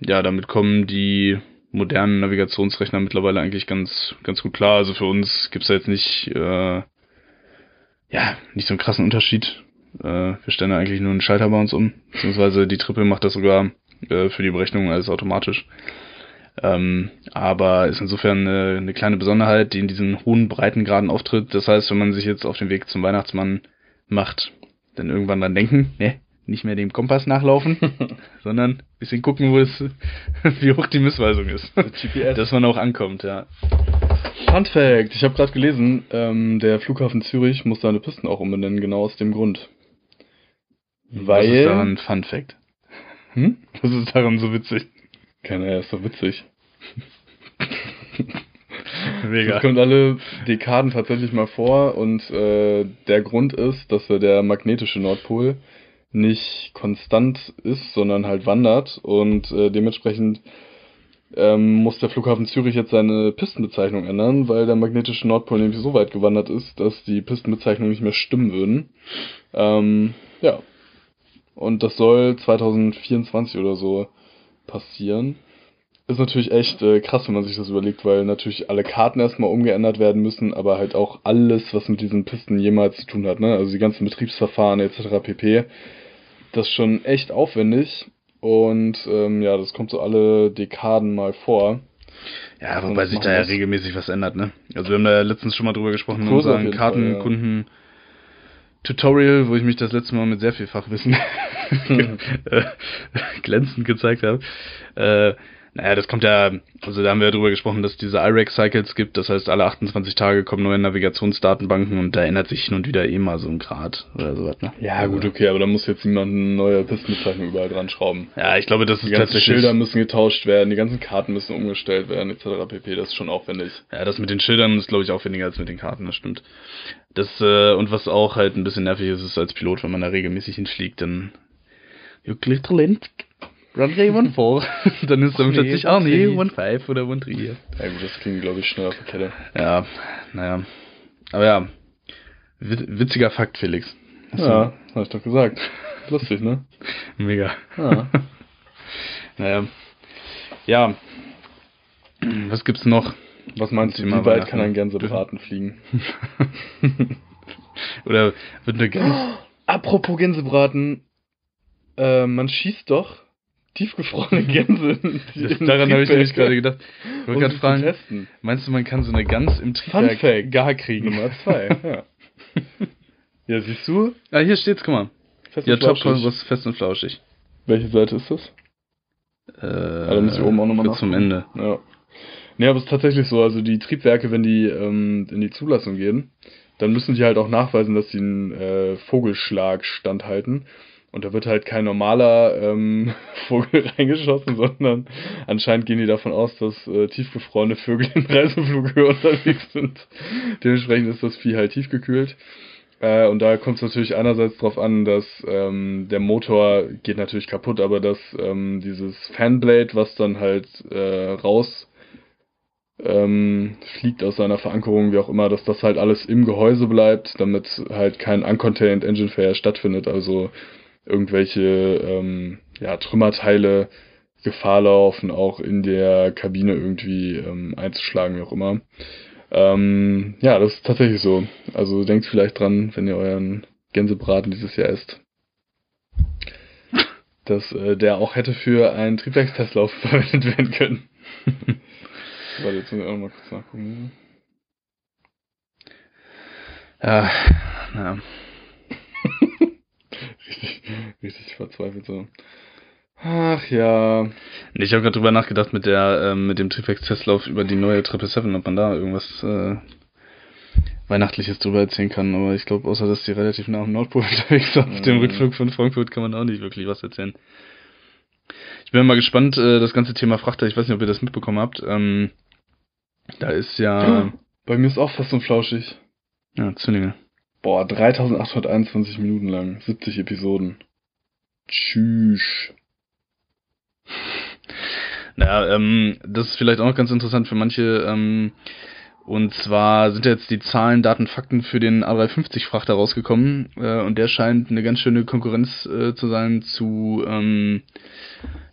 ja, damit kommen die modernen Navigationsrechner mittlerweile eigentlich ganz, ganz gut klar. Also für uns gibt's da jetzt nicht, äh, ja, nicht so einen krassen Unterschied. Äh, wir stellen da eigentlich nur einen Schalter bei uns um, beziehungsweise die Triple macht das sogar äh, für die Berechnung alles automatisch. Ähm, aber ist insofern eine, eine kleine Besonderheit, die in diesen hohen Breitengraden auftritt. Das heißt, wenn man sich jetzt auf den Weg zum Weihnachtsmann macht, dann irgendwann dran denken, ne, nicht mehr dem Kompass nachlaufen, sondern bisschen gucken, wo es, wie hoch die Missweisung ist. GPS. Dass man auch ankommt, ja. Fun Fact, ich habe gerade gelesen, ähm, der Flughafen Zürich muss seine Pisten auch umbenennen, genau aus dem Grund. Weil. Was ist daran Fun Fact? Hm? Was ist daran so witzig? Keine Ahnung, ist doch witzig. Mega. Das kommt alle Dekaden tatsächlich mal vor und äh, der Grund ist, dass der magnetische Nordpol nicht konstant ist, sondern halt wandert und äh, dementsprechend ähm, muss der Flughafen Zürich jetzt seine Pistenbezeichnung ändern, weil der magnetische Nordpol nämlich so weit gewandert ist, dass die Pistenbezeichnungen nicht mehr stimmen würden. Ähm, ja. Und das soll 2024 oder so passieren. Ist natürlich echt äh, krass, wenn man sich das überlegt, weil natürlich alle Karten erstmal umgeändert werden müssen, aber halt auch alles, was mit diesen Pisten jemals zu tun hat, ne? Also die ganzen Betriebsverfahren etc. pp. Das ist schon echt aufwendig und ähm, ja, das kommt so alle Dekaden mal vor. Ja, wobei sich da ja regelmäßig was ändert, ne? Also wir haben da ja letztens schon mal drüber gesprochen in unserem Kartenkunden Tutorial, wo ich mich das letzte Mal mit sehr viel Fachwissen glänzend gezeigt habe. Äh, naja, das kommt ja, also da haben wir ja drüber gesprochen, dass es diese IREX-Cycles gibt, das heißt, alle 28 Tage kommen neue Navigationsdatenbanken und da ändert sich hin und wieder eh mal so ein Grad oder sowas, ne? Ja, gut, okay, aber da muss jetzt niemand eine neue Pistenbezeichnung überall dran schrauben. Ja, ich glaube, das die ist tatsächlich... Die ganzen Schilder müssen getauscht werden, die ganzen Karten müssen umgestellt werden, etc. pp, das ist schon aufwendig. Ja, das mit den Schildern ist, glaube ich, aufwendiger als mit den Karten, das stimmt. Das, äh, und was auch halt ein bisschen nervig ist, ist als Pilot, wenn man da regelmäßig hinfliegt, dann... You little Runway 1-4. dann ist dann plötzlich, oh nee, 1-5 oder 1-3. Ja gut, das klingt glaube ich schnell auf der Kette. Ja, naja. Aber ja, witziger Fakt, Felix. Hast ja, du? hab ich doch gesagt. Lustig, ne? Mega. Ja. naja. Ja. Was gibt's noch? Was meinst du, wie weit kann ein Gänsebraten fliegen? Oder wird eine Gänse... apropos Gänsebraten, äh, man schießt doch tiefgefrorene Gänse. Daran habe ich nämlich gerade gedacht. Ich wollte gerade fragen, testen. meinst du, man kann so eine Gans im Triebwerk gar kriegen? Nummer zwei, ja. ja, siehst du? Ah, hier steht's, guck mal. Fest ja, top, was fest und flauschig. Welche Seite ist das? Äh, da muss ich oben auch nochmal zum Ende. Ja. Nee, aber es ist tatsächlich so, also die Triebwerke, wenn die ähm, in die Zulassung gehen, dann müssen die halt auch nachweisen, dass sie einen äh, Vogelschlag standhalten. Und da wird halt kein normaler ähm, Vogel reingeschossen, sondern anscheinend gehen die davon aus, dass äh, tiefgefrorene Vögel in Reiseflughöhe unterwegs sind. Dementsprechend ist das Vieh halt tiefgekühlt. Äh, und da kommt es natürlich einerseits darauf an, dass ähm, der Motor geht natürlich kaputt, aber dass ähm, dieses Fanblade, was dann halt äh, raus ähm, fliegt aus seiner Verankerung, wie auch immer, dass das halt alles im Gehäuse bleibt, damit halt kein Uncontained Engine Failure stattfindet. Also irgendwelche ähm, ja, Trümmerteile Gefahr laufen, auch in der Kabine irgendwie ähm, einzuschlagen, wie auch immer. Ähm, ja, das ist tatsächlich so. Also denkt vielleicht dran, wenn ihr euren Gänsebraten dieses Jahr esst, dass äh, der auch hätte für einen Triebwerkstestlauf verwendet werden können. Warte, jetzt müssen wir auch mal kurz nachgucken. Ja, naja richtig, richtig verzweifelt so. Ach ja. Ich habe gerade drüber nachgedacht mit der ähm, mit dem Trifex-Testlauf über die neue Triple Seven, ob man da irgendwas äh, Weihnachtliches drüber erzählen kann, aber ich glaube, außer dass die relativ nah am Nordpol unterwegs sind, auf dem mhm. Rückflug von Frankfurt kann man auch nicht wirklich was erzählen. Ich bin mal gespannt, äh, das ganze Thema Frachter, ich weiß nicht, ob ihr das mitbekommen habt. Ähm, da ist ja. Bei mir ist auch fast so flauschig. Ja, Zwillinge. Boah, 3821 Minuten lang, 70 Episoden. Tschüss. Ja, ähm, das ist vielleicht auch noch ganz interessant für manche. Ähm, und zwar sind jetzt die Zahlen, Daten, Fakten für den A350-Frachter rausgekommen. Äh, und der scheint eine ganz schöne Konkurrenz äh, zu sein zu ähm,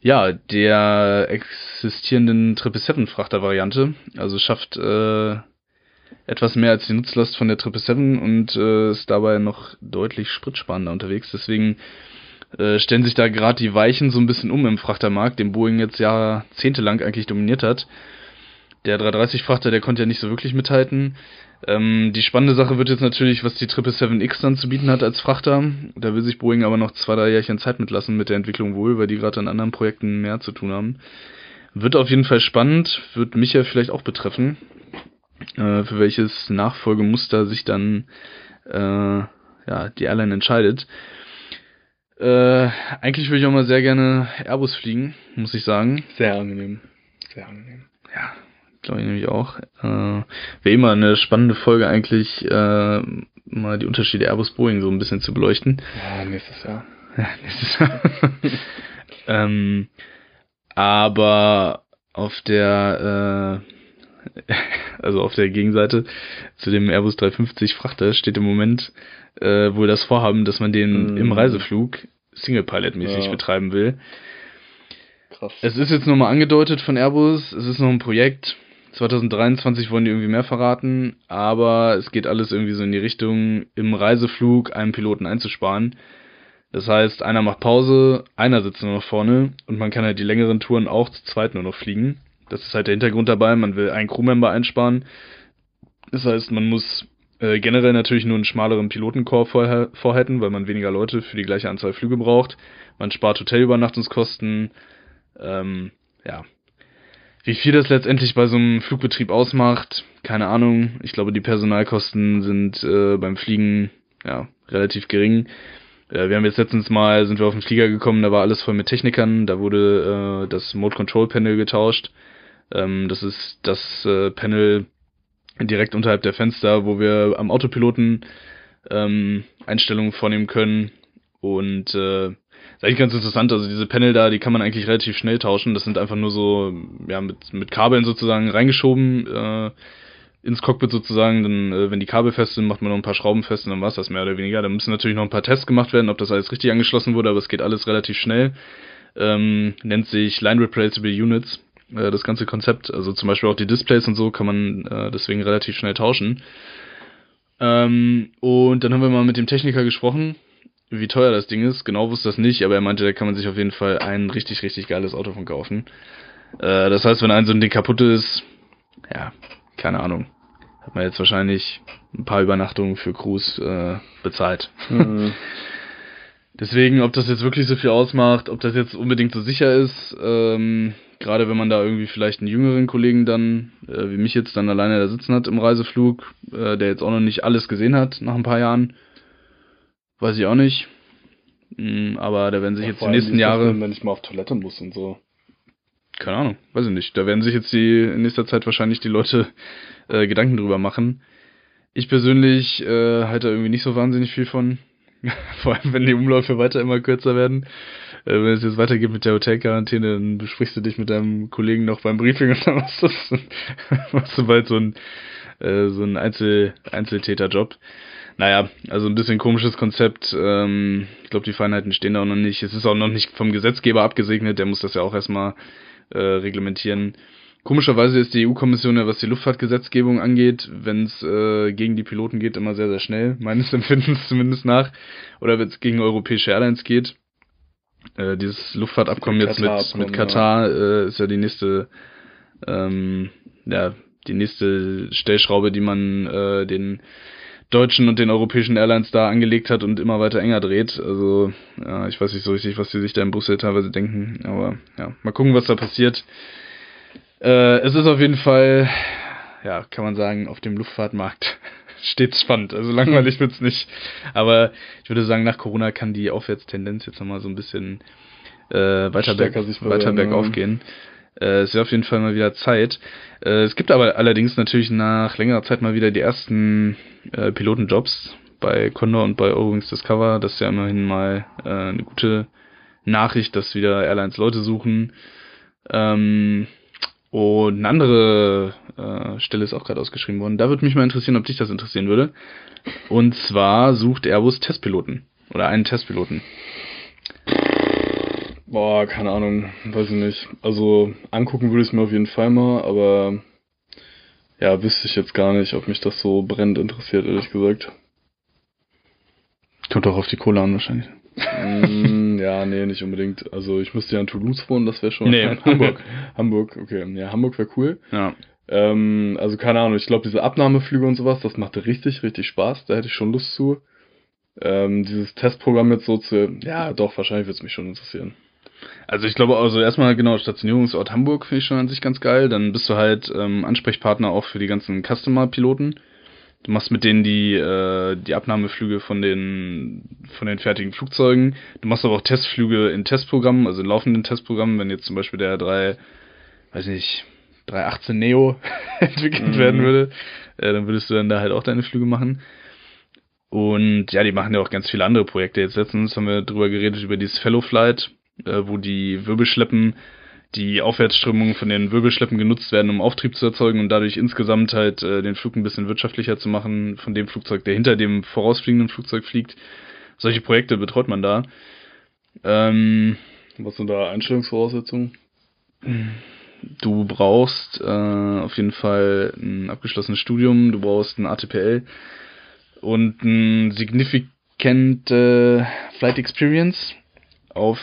ja, der existierenden 777-Frachter-Variante. Also schafft äh, etwas mehr als die Nutzlast von der 777 und äh, ist dabei noch deutlich spritsparender unterwegs. Deswegen äh, stellen sich da gerade die Weichen so ein bisschen um im Frachtermarkt, den Boeing jetzt jahrzehntelang eigentlich dominiert hat. Der 330-Frachter, der konnte ja nicht so wirklich mithalten. Ähm, die spannende Sache wird jetzt natürlich, was die 777X dann zu bieten hat als Frachter. Da will sich Boeing aber noch zwei, drei Jährchen Zeit mitlassen mit der Entwicklung wohl, weil die gerade an anderen Projekten mehr zu tun haben. Wird auf jeden Fall spannend, wird mich ja vielleicht auch betreffen, äh, für welches Nachfolgemuster sich dann äh, ja, die Airline entscheidet. Äh, eigentlich würde ich auch mal sehr gerne Airbus fliegen, muss ich sagen. Sehr angenehm. Sehr angenehm. Ja, glaube ich nämlich auch. Äh, Wäre immer eine spannende Folge eigentlich, äh, mal die Unterschiede Airbus Boeing so ein bisschen zu beleuchten. Ja, nächstes Jahr. Ja, nächstes Jahr. ähm, aber auf der äh, also auf der Gegenseite zu dem Airbus 350 Frachter steht im Moment äh, wohl das Vorhaben, dass man den mm. im Reiseflug Single-Pilot-mäßig ja. betreiben will. Krass. Es ist jetzt nochmal angedeutet von Airbus, es ist noch ein Projekt. 2023 wollen die irgendwie mehr verraten, aber es geht alles irgendwie so in die Richtung, im Reiseflug einen Piloten einzusparen. Das heißt, einer macht Pause, einer sitzt nur noch vorne und man kann halt die längeren Touren auch zu zweit nur noch fliegen. Das ist halt der Hintergrund dabei, man will einen Crewmember einsparen. Das heißt, man muss äh, generell natürlich nur einen schmaleren Pilotenkorps vorher, vorhalten, weil man weniger Leute für die gleiche Anzahl Flüge braucht. Man spart Hotelübernachtungskosten, ähm, ja. Wie viel das letztendlich bei so einem Flugbetrieb ausmacht, keine Ahnung. Ich glaube, die Personalkosten sind äh, beim Fliegen ja relativ gering. Äh, wir haben jetzt letztens mal, sind wir auf den Flieger gekommen, da war alles voll mit Technikern, da wurde äh, das Mode Control Panel getauscht. Ähm, das ist das äh, Panel direkt unterhalb der Fenster, wo wir am Autopiloten ähm, Einstellungen vornehmen können und äh, ist eigentlich ganz interessant. Also diese Panel da, die kann man eigentlich relativ schnell tauschen. Das sind einfach nur so, ja, mit, mit Kabeln sozusagen reingeschoben äh, ins Cockpit sozusagen. Dann, äh, wenn die Kabel fest sind, macht man noch ein paar Schrauben fest und dann war's das mehr oder weniger. Da müssen natürlich noch ein paar Tests gemacht werden, ob das alles richtig angeschlossen wurde, aber es geht alles relativ schnell. Ähm, nennt sich Line Replaceable Units, äh, das ganze Konzept. Also zum Beispiel auch die Displays und so kann man äh, deswegen relativ schnell tauschen. Ähm, und dann haben wir mal mit dem Techniker gesprochen, wie teuer das Ding ist. Genau wusste das nicht, aber er meinte, da kann man sich auf jeden Fall ein richtig, richtig geiles Auto von kaufen. Äh, das heißt, wenn ein so ein Ding kaputt ist, ja, keine Ahnung. Hat man jetzt wahrscheinlich ein paar Übernachtungen für Crews äh, bezahlt. Mhm. Deswegen, ob das jetzt wirklich so viel ausmacht, ob das jetzt unbedingt so sicher ist, ähm, gerade wenn man da irgendwie vielleicht einen jüngeren Kollegen dann, äh, wie mich jetzt, dann alleine da sitzen hat im Reiseflug, äh, der jetzt auch noch nicht alles gesehen hat nach ein paar Jahren, Weiß ich auch nicht. Mm, aber da werden sich ja, jetzt die nächsten nicht, Jahre. Wenn nicht mal auf Toilette muss und so. Keine Ahnung, weiß ich nicht. Da werden sich jetzt die in nächster Zeit wahrscheinlich die Leute äh, Gedanken drüber machen. Ich persönlich äh, halte da irgendwie nicht so wahnsinnig viel von. Vor allem, wenn die Umläufe weiter immer kürzer werden. Äh, wenn es jetzt weitergeht mit der Hotelquarantäne, dann besprichst du dich mit deinem Kollegen noch beim Briefing und dann machst machst du bald so ein, äh, so ein Einzel Einzeltäterjob. Naja, also ein bisschen komisches Konzept. Ähm, ich glaube, die Feinheiten stehen da auch noch nicht. Es ist auch noch nicht vom Gesetzgeber abgesegnet, der muss das ja auch erstmal äh, reglementieren. Komischerweise ist die EU-Kommission ja, was die Luftfahrtgesetzgebung angeht, wenn es äh, gegen die Piloten geht, immer sehr, sehr schnell, meines Empfindens zumindest nach. Oder wenn es gegen europäische Airlines geht. Äh, dieses Luftfahrtabkommen jetzt mit, mit Katar äh, ist ja die nächste, ähm, ja, die nächste Stellschraube, die man äh, den deutschen und den europäischen Airlines da angelegt hat und immer weiter enger dreht. Also, ja, ich weiß nicht so richtig, was die sich da in Brüssel teilweise denken, aber ja, mal gucken, was da passiert. Äh, es ist auf jeden Fall, ja, kann man sagen, auf dem Luftfahrtmarkt stets spannend. Also langweilig wird's nicht. Aber ich würde sagen, nach Corona kann die Aufwärtstendenz jetzt nochmal so ein bisschen äh, weiter, berg, weiter bergauf gehen. Äh, es wäre auf jeden Fall mal wieder Zeit. Äh, es gibt aber allerdings natürlich nach längerer Zeit mal wieder die ersten äh, Pilotenjobs bei Condor und bei Eurowings Discover. Das ist ja immerhin mal äh, eine gute Nachricht, dass wieder Airlines Leute suchen. Ähm, und eine andere äh, Stelle ist auch gerade ausgeschrieben worden. Da würde mich mal interessieren, ob dich das interessieren würde. Und zwar sucht Airbus Testpiloten. Oder einen Testpiloten. Boah, keine Ahnung, weiß ich nicht. Also angucken würde ich es mir auf jeden Fall mal, aber ja, wüsste ich jetzt gar nicht, ob mich das so brennend interessiert, ehrlich gesagt. Kommt auch auf die Kohle an wahrscheinlich. Ja, nee, nicht unbedingt. Also ich müsste ja in Toulouse wohnen, das wäre schon. Nee, Hamburg. Hamburg, okay. Ja, Hamburg wäre cool. Ja. Ähm, also keine Ahnung, ich glaube, diese Abnahmeflüge und sowas, das machte richtig, richtig Spaß. Da hätte ich schon Lust zu. Ähm, dieses Testprogramm jetzt so zu, ja, doch, wahrscheinlich wird es mich schon interessieren. Also ich glaube, also erstmal genau, Stationierungsort Hamburg finde ich schon an sich ganz geil. Dann bist du halt ähm, Ansprechpartner auch für die ganzen Customer-Piloten. Du machst mit denen die, äh, die Abnahmeflüge von den, von den fertigen Flugzeugen. Du machst aber auch Testflüge in Testprogrammen, also in laufenden Testprogrammen, wenn jetzt zum Beispiel der 3, weiß nicht, 318 Neo entwickelt mhm. werden würde, äh, dann würdest du dann da halt auch deine Flüge machen. Und ja, die machen ja auch ganz viele andere Projekte. Jetzt letztens haben wir drüber geredet, über dieses Fellow Flight, äh, wo die Wirbelschleppen, die Aufwärtsströmungen von den Wirbelschleppen genutzt werden, um Auftrieb zu erzeugen und dadurch insgesamt halt äh, den Flug ein bisschen wirtschaftlicher zu machen von dem Flugzeug, der hinter dem vorausfliegenden Flugzeug fliegt. Solche Projekte betreut man da. Ähm, Was sind da Einstellungsvoraussetzungen? Du brauchst äh, auf jeden Fall ein abgeschlossenes Studium, du brauchst ein ATPL und ein significant äh, Flight Experience auf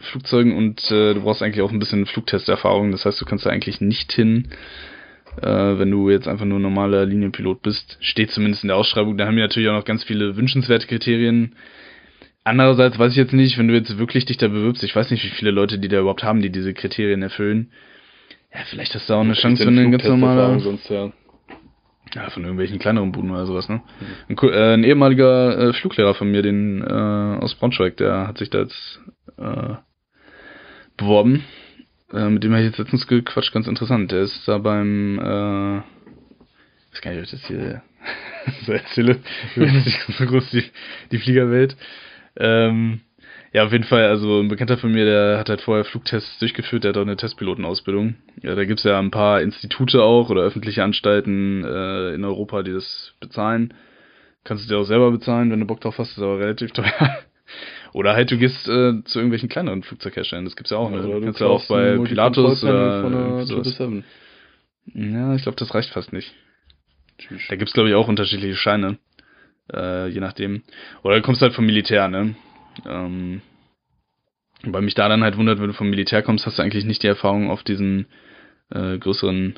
Flugzeugen und äh, du brauchst eigentlich auch ein bisschen Flugtesterfahrung. Das heißt, du kannst da eigentlich nicht hin, äh, wenn du jetzt einfach nur normaler Linienpilot bist. Steht zumindest in der Ausschreibung. Da haben wir natürlich auch noch ganz viele wünschenswerte Kriterien. Andererseits weiß ich jetzt nicht, wenn du jetzt wirklich dich da bewirbst, ich weiß nicht, wie viele Leute die da überhaupt haben, die diese Kriterien erfüllen. Ja, vielleicht hast du auch eine Chance, wenn du ein ganz normaler. Sonst, ja. Ja, von irgendwelchen kleineren Buden oder sowas, ne? Mhm. Ein, äh, ein, ehemaliger äh, Fluglehrer von mir, den äh, aus Braunschweig, der hat sich da jetzt äh, beworben. Äh, mit dem habe ich jetzt letztens gequatscht, ganz interessant. Der ist da beim, äh, ich weiß gar nicht, ob ich das hier so erzähle. Ich weiß nicht so groß die, die Fliegerwelt. Ähm, ja, auf jeden Fall, also ein Bekannter von mir, der hat halt vorher Flugtests durchgeführt, der hat auch eine Testpilotenausbildung. Ja, da gibt's ja ein paar Institute auch oder öffentliche Anstalten äh, in Europa, die das bezahlen. Kannst du dir auch selber bezahlen, wenn du Bock drauf hast, ist aber relativ teuer. Oder halt du gehst äh, zu irgendwelchen kleineren Flugzeugherstellern, das gibt's ja auch. Ne? Oder du kannst ja auch bei Pilatus oder von einer sowas. Ja, ich glaube, das reicht fast nicht. Tschüss. Da gibt's glaube ich auch unterschiedliche Scheine, äh, je nachdem. Oder du kommst halt vom Militär, ne? Ähm, weil mich da dann halt wundert, wenn du vom Militär kommst, hast du eigentlich nicht die Erfahrung auf diesen äh, größeren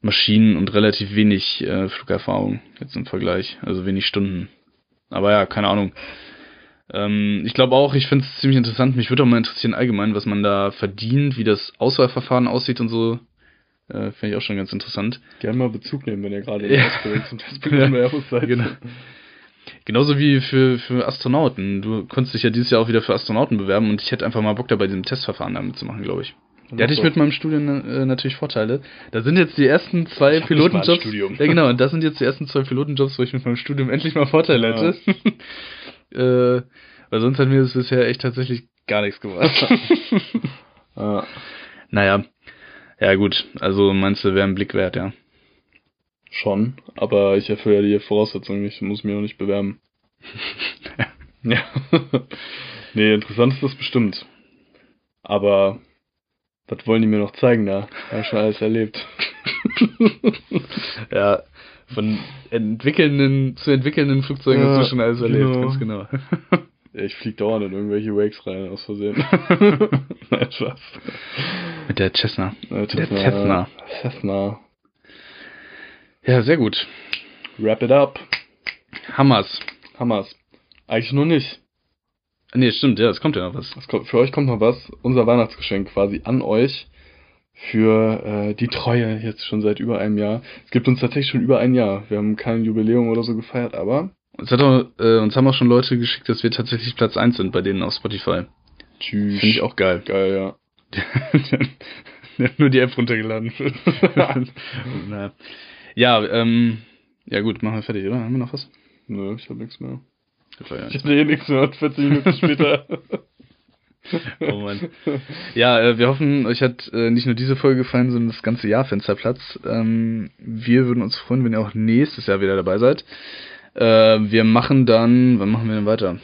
Maschinen und relativ wenig äh, Flugerfahrung jetzt im Vergleich, also wenig Stunden. Aber ja, keine Ahnung. Ähm, ich glaube auch, ich finde es ziemlich interessant. Mich würde auch mal interessieren allgemein, was man da verdient, wie das Auswahlverfahren aussieht und so. Äh, Finde ich auch schon ganz interessant. Gerne mal Bezug nehmen, wenn ihr gerade Ausbildung zum Testpiloten ja, seid. Genau. Genauso wie für, für Astronauten. Du konntest dich ja dieses Jahr auch wieder für Astronauten bewerben und ich hätte einfach mal Bock dabei, diesem Testverfahren damit zu machen, glaube ich. Da hatte ich mit meinem Studium äh, natürlich Vorteile. Da sind jetzt die ersten zwei Pilotenjobs. Ja, genau, und das sind jetzt die ersten zwei Pilotenjobs, wo ich mit meinem Studium endlich mal Vorteile ja. hätte. äh, weil sonst hat mir das bisher echt tatsächlich gar nichts gebracht. ja. Naja. Ja, gut. Also meinst du, wäre ein Blick wert, ja. Schon, aber ich erfülle ja die Voraussetzungen nicht, muss mich auch nicht bewerben. ja. nee, interessant ist das bestimmt. Aber was wollen die mir noch zeigen da? Hab ich schon alles erlebt. ja, von entwickelnden zu entwickelnden Flugzeugen ja, hast du schon alles erlebt, genau. ganz genau. ja, ich flieg dauernd in irgendwelche Wakes rein, aus Versehen. Nein, Spaß. Mit der Cessna. Mit der Cessna. Cessna. Ja, sehr gut. Wrap it up. Hammers. Hammers. Eigentlich nur nicht. Nee, stimmt, ja, es kommt ja noch was. Kommt, für euch kommt noch was. Unser Weihnachtsgeschenk quasi an euch für äh, die Treue jetzt schon seit über einem Jahr. Es gibt uns tatsächlich schon über ein Jahr. Wir haben kein Jubiläum oder so gefeiert, aber. Uns, hat auch, äh, uns haben auch schon Leute geschickt, dass wir tatsächlich Platz 1 sind bei denen auf Spotify. Tschüss. Finde ich auch geil. Geil, ja. Nur die App runtergeladen. Ja, ähm, ja gut, machen wir fertig, oder? Haben wir noch was? Nö, ich hab nichts mehr. Ich hatte eh nichts mehr, 40 Minuten später. oh Mann. Ja, äh, wir hoffen, euch hat äh, nicht nur diese Folge gefallen, sondern das ganze Jahr Fensterplatz. Ähm, wir würden uns freuen, wenn ihr auch nächstes Jahr wieder dabei seid. Äh, wir machen dann, wann machen wir denn weiter?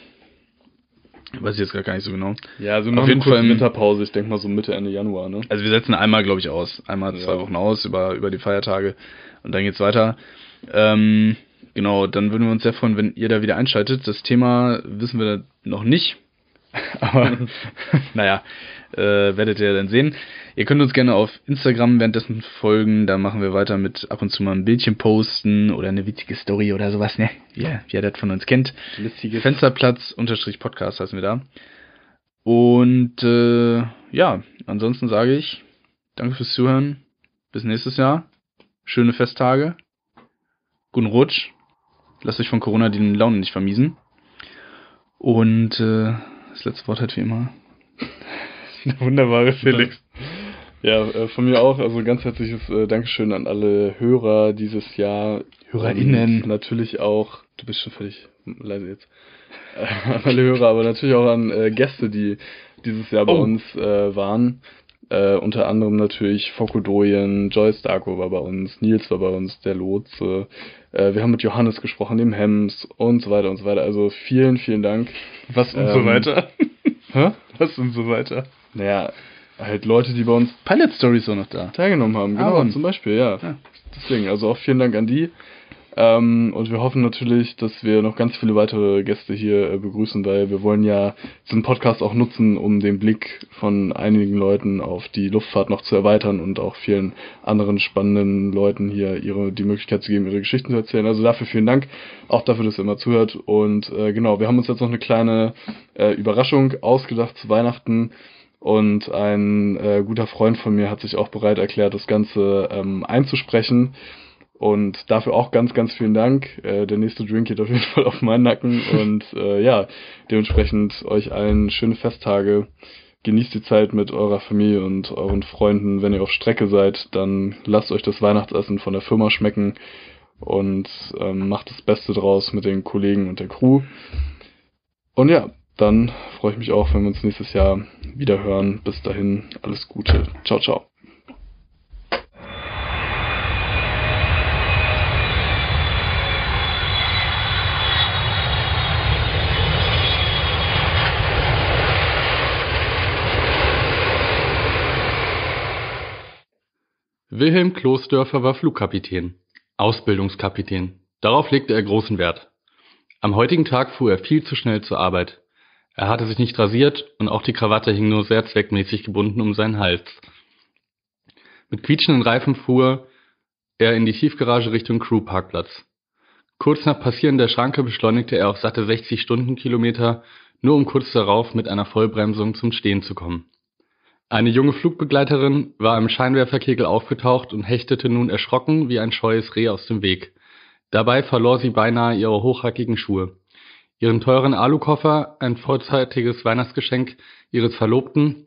Weiß ich jetzt gar nicht so genau. Ja, also auf jeden Fall Winterpause, ich denke mal so Mitte, Ende Januar, ne? Also wir setzen einmal, glaube ich, aus. Einmal zwei ja. Wochen aus über, über die Feiertage und dann geht's weiter. Ähm, genau, dann würden wir uns sehr freuen, wenn ihr da wieder einschaltet. Das Thema wissen wir noch nicht. Aber naja, äh, werdet ihr dann sehen. Ihr könnt uns gerne auf Instagram währenddessen folgen. Da machen wir weiter mit ab und zu mal ein Bildchen posten oder eine witzige Story oder sowas, ne? Wie, yeah, wie ihr das von uns kennt. Lustiges. Fensterplatz unterstrich Podcast heißen wir da. Und äh, ja, ansonsten sage ich danke fürs Zuhören. Bis nächstes Jahr. Schöne Festtage. Guten Rutsch. Lasst euch von Corona die Laune nicht vermiesen. Und äh, das letzte Wort hat wie immer. Der wunderbare Felix. Ja, äh, von mir auch. Also ganz herzliches äh, Dankeschön an alle Hörer dieses Jahr. HörerInnen. Und natürlich auch, du bist schon völlig leise jetzt. Äh, an alle Hörer, aber natürlich auch an äh, Gäste, die dieses Jahr bei oh. uns waren. Äh, unter anderem natürlich Fokodoyen, Joyce Darko war bei uns, Nils war bei uns, der Lotse. Äh, wir haben mit Johannes gesprochen, dem Hems und so weiter und so weiter. Also vielen, vielen Dank. Was und ähm, so weiter? Hä? Was und so weiter? Naja, halt Leute, die bei uns Pilot Stories auch noch da teilgenommen haben. Genau, ah, zum Beispiel, ja. ja. Deswegen, also auch vielen Dank an die. Ähm, und wir hoffen natürlich, dass wir noch ganz viele weitere Gäste hier äh, begrüßen, weil wir wollen ja diesen Podcast auch nutzen, um den Blick von einigen Leuten auf die Luftfahrt noch zu erweitern und auch vielen anderen spannenden Leuten hier ihre die Möglichkeit zu geben, ihre Geschichten zu erzählen. Also dafür vielen Dank, auch dafür, dass ihr immer zuhört. Und äh, genau, wir haben uns jetzt noch eine kleine äh, Überraschung ausgedacht zu Weihnachten. Und ein äh, guter Freund von mir hat sich auch bereit erklärt, das Ganze ähm, einzusprechen. Und dafür auch ganz, ganz vielen Dank. Äh, der nächste Drink geht auf jeden Fall auf meinen Nacken. Und äh, ja, dementsprechend euch allen schöne Festtage. Genießt die Zeit mit eurer Familie und euren Freunden. Wenn ihr auf Strecke seid, dann lasst euch das Weihnachtsessen von der Firma schmecken und ähm, macht das Beste draus mit den Kollegen und der Crew. Und ja, dann freue ich mich auch, wenn wir uns nächstes Jahr wieder hören. Bis dahin, alles Gute. Ciao, ciao. Wilhelm Kloßdörfer war Flugkapitän, Ausbildungskapitän. Darauf legte er großen Wert. Am heutigen Tag fuhr er viel zu schnell zur Arbeit. Er hatte sich nicht rasiert und auch die Krawatte hing nur sehr zweckmäßig gebunden um seinen Hals. Mit quietschenden Reifen fuhr er in die Tiefgarage Richtung Crewparkplatz. Kurz nach Passieren der Schranke beschleunigte er auf satte 60 Stundenkilometer, nur um kurz darauf mit einer Vollbremsung zum Stehen zu kommen. Eine junge Flugbegleiterin war im Scheinwerferkegel aufgetaucht und hechtete nun erschrocken wie ein scheues Reh aus dem Weg. Dabei verlor sie beinahe ihre hochhackigen Schuhe. Ihren teuren Alukoffer, ein vorzeitiges Weihnachtsgeschenk ihres Verlobten,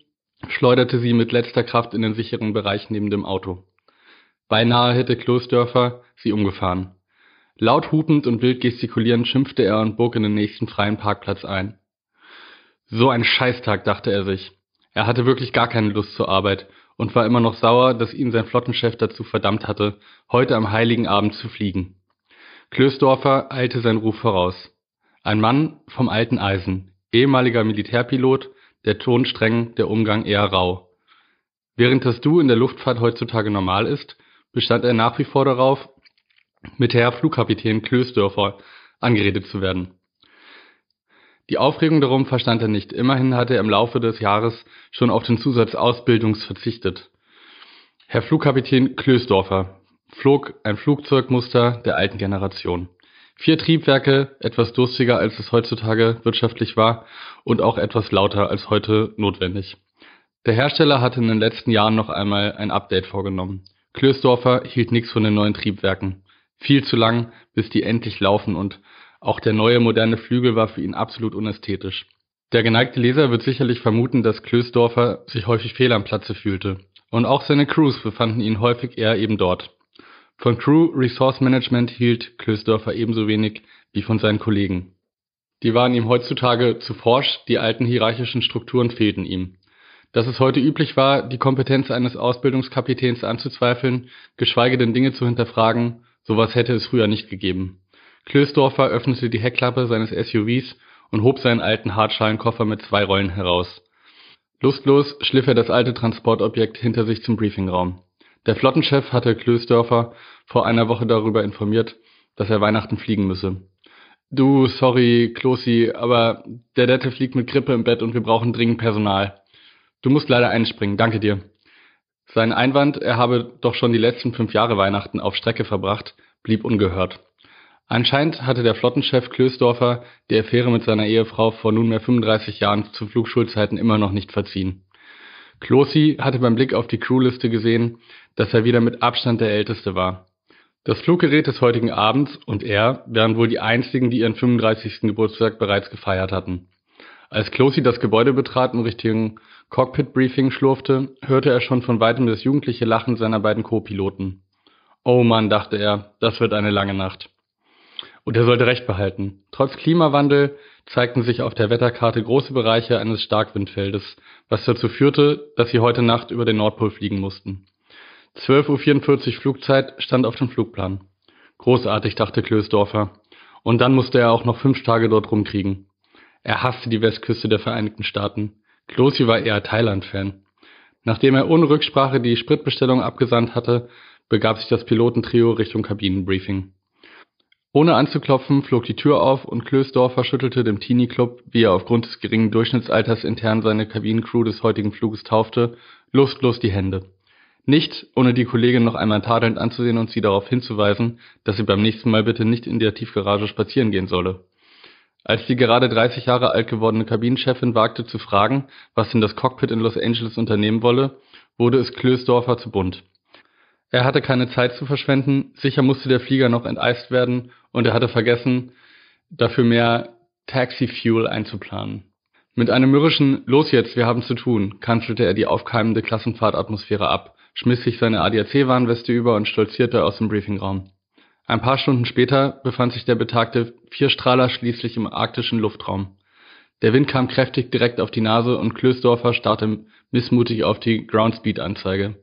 schleuderte sie mit letzter Kraft in den sicheren Bereich neben dem Auto. Beinahe hätte Kloßdörfer sie umgefahren. Laut hupend und wild gestikulierend schimpfte er und bog in den nächsten freien Parkplatz ein. So ein Scheißtag, dachte er sich. Er hatte wirklich gar keine Lust zur Arbeit und war immer noch sauer, dass ihn sein Flottenchef dazu verdammt hatte, heute am heiligen Abend zu fliegen. Klösdorfer eilte sein Ruf voraus. Ein Mann vom alten Eisen, ehemaliger Militärpilot, der Ton streng, der Umgang eher rau. Während das Du in der Luftfahrt heutzutage normal ist, bestand er nach wie vor darauf, mit Herr Flugkapitän Klösdorfer angeredet zu werden. Die Aufregung darum verstand er nicht, immerhin hatte er im Laufe des Jahres schon auf den Zusatz Ausbildungs verzichtet. Herr Flugkapitän Klösdorfer flog ein Flugzeugmuster der alten Generation. Vier Triebwerke, etwas durstiger als es heutzutage wirtschaftlich war und auch etwas lauter als heute notwendig. Der Hersteller hatte in den letzten Jahren noch einmal ein Update vorgenommen. Klösdorfer hielt nichts von den neuen Triebwerken. Viel zu lang, bis die endlich laufen und auch der neue moderne Flügel war für ihn absolut unästhetisch. Der geneigte Leser wird sicherlich vermuten, dass Klösdorfer sich häufig fehl am Platze fühlte. Und auch seine Crews befanden ihn häufig eher eben dort. Von Crew Resource Management hielt Klösdorfer ebenso wenig wie von seinen Kollegen. Die waren ihm heutzutage zu forsch, die alten hierarchischen Strukturen fehlten ihm. Dass es heute üblich war, die Kompetenz eines Ausbildungskapitäns anzuzweifeln, geschweige denn Dinge zu hinterfragen, sowas hätte es früher nicht gegeben. Klösdorfer öffnete die Heckklappe seines SUVs und hob seinen alten Hartschalenkoffer mit zwei Rollen heraus. Lustlos schliff er das alte Transportobjekt hinter sich zum Briefingraum. Der Flottenchef hatte Klösdorfer vor einer Woche darüber informiert, dass er Weihnachten fliegen müsse. Du, sorry, Klosi, aber der Dette fliegt mit Grippe im Bett und wir brauchen dringend Personal. Du musst leider einspringen, danke dir. Sein Einwand, er habe doch schon die letzten fünf Jahre Weihnachten auf Strecke verbracht, blieb ungehört. Anscheinend hatte der Flottenchef Klösdorfer die Affäre mit seiner Ehefrau vor nunmehr 35 Jahren zu Flugschulzeiten immer noch nicht verziehen. Klosi hatte beim Blick auf die Crewliste gesehen, dass er wieder mit Abstand der Älteste war. Das Fluggerät des heutigen Abends und er wären wohl die einzigen, die ihren 35. Geburtstag bereits gefeiert hatten. Als Klosi das Gebäude betrat und Richtung Cockpit-Briefing schlurfte, hörte er schon von weitem das jugendliche Lachen seiner beiden Co-Piloten. Oh Mann, dachte er, das wird eine lange Nacht. Und er sollte recht behalten. Trotz Klimawandel zeigten sich auf der Wetterkarte große Bereiche eines Starkwindfeldes, was dazu führte, dass sie heute Nacht über den Nordpol fliegen mussten. 12.44 Uhr Flugzeit stand auf dem Flugplan. Großartig, dachte Klösdorfer. Und dann musste er auch noch fünf Tage dort rumkriegen. Er hasste die Westküste der Vereinigten Staaten. Klosi war eher Thailand-Fan. Nachdem er ohne Rücksprache die Spritbestellung abgesandt hatte, begab sich das Pilotentrio Richtung Kabinenbriefing. Ohne anzuklopfen, flog die Tür auf und Klösdorfer schüttelte dem Teenie-Club, wie er aufgrund des geringen Durchschnittsalters intern seine Kabinencrew des heutigen Fluges taufte, lustlos die Hände. Nicht, ohne die Kollegin noch einmal tadelnd anzusehen und sie darauf hinzuweisen, dass sie beim nächsten Mal bitte nicht in der Tiefgarage spazieren gehen solle. Als die gerade 30 Jahre alt gewordene Kabinenchefin wagte zu fragen, was denn das Cockpit in Los Angeles unternehmen wolle, wurde es Klösdorfer zu bunt. Er hatte keine Zeit zu verschwenden, sicher musste der Flieger noch enteist werden und er hatte vergessen, dafür mehr Taxi-Fuel einzuplanen. Mit einem mürrischen Los jetzt, wir haben zu tun, kanzelte er die aufkeimende Klassenfahrtatmosphäre ab, schmiss sich seine ADAC-Warnweste über und stolzierte aus dem Briefingraum. Ein paar Stunden später befand sich der betagte Vierstrahler schließlich im arktischen Luftraum. Der Wind kam kräftig direkt auf die Nase und Klösdorfer starrte missmutig auf die Groundspeed-Anzeige.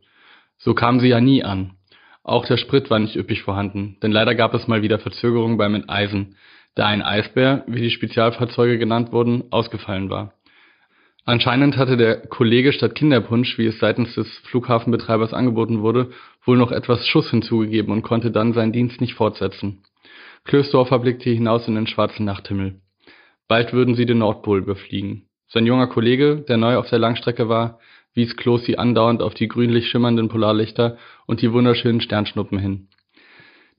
So kam sie ja nie an. Auch der Sprit war nicht üppig vorhanden, denn leider gab es mal wieder Verzögerungen beim Enteisen, da ein Eisbär, wie die Spezialfahrzeuge genannt wurden, ausgefallen war. Anscheinend hatte der Kollege statt Kinderpunsch, wie es seitens des Flughafenbetreibers angeboten wurde, wohl noch etwas Schuss hinzugegeben und konnte dann seinen Dienst nicht fortsetzen. Klösdorfer blickte hinaus in den schwarzen Nachthimmel. Bald würden sie den Nordpol überfliegen. Sein junger Kollege, der neu auf der Langstrecke war, wies Klosi andauernd auf die grünlich schimmernden Polarlichter und die wunderschönen Sternschnuppen hin.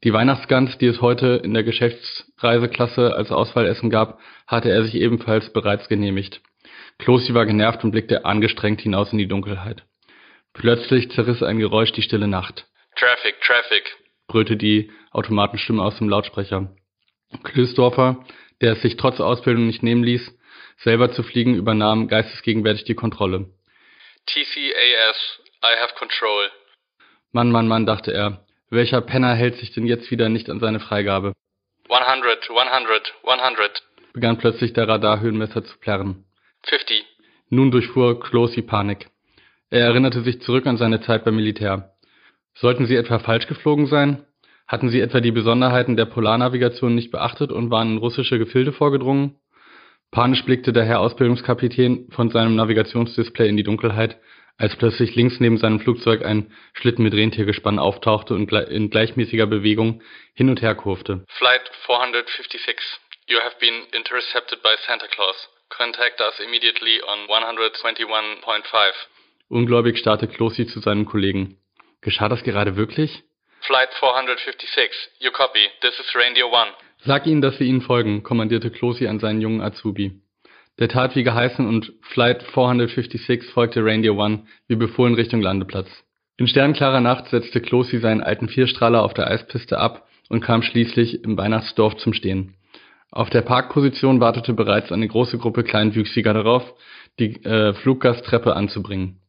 Die Weihnachtsgans, die es heute in der Geschäftsreiseklasse als Auswahlessen gab, hatte er sich ebenfalls bereits genehmigt. Klosi war genervt und blickte angestrengt hinaus in die Dunkelheit. Plötzlich zerriss ein Geräusch die stille Nacht. Traffic, Traffic, brüllte die Automatenstimme aus dem Lautsprecher. Klösdorfer, der es sich trotz Ausbildung nicht nehmen ließ, selber zu fliegen, übernahm geistesgegenwärtig die Kontrolle. TCAS, I have control. Mann, Mann, Mann, dachte er. Welcher Penner hält sich denn jetzt wieder nicht an seine Freigabe? 100, 100, 100, begann plötzlich der Radarhöhenmesser zu plärren. 50. Nun durchfuhr Klosi Panik. Er erinnerte sich zurück an seine Zeit beim Militär. Sollten sie etwa falsch geflogen sein? Hatten sie etwa die Besonderheiten der Polarnavigation nicht beachtet und waren in russische Gefilde vorgedrungen? Panisch blickte der Herr Ausbildungskapitän von seinem Navigationsdisplay in die Dunkelheit, als plötzlich links neben seinem Flugzeug ein Schlitten mit Rentiergespann auftauchte und in gleichmäßiger Bewegung hin und her kurfte. Flight 456. You have been intercepted by Santa Claus. Contact us immediately on 121.5. Ungläubig starrte Klosi zu seinem Kollegen. Geschah das gerade wirklich? Flight 456. You copy. This is Reindeer One. Sag ihnen, dass wir ihnen folgen, kommandierte Klosi an seinen jungen Azubi. Der tat wie geheißen und Flight 456 folgte Reindeer One wie befohlen Richtung Landeplatz. In sternklarer Nacht setzte Klosi seinen alten Vierstrahler auf der Eispiste ab und kam schließlich im Weihnachtsdorf zum Stehen. Auf der Parkposition wartete bereits eine große Gruppe Kleinwüchsiger darauf, die äh, Fluggasttreppe anzubringen.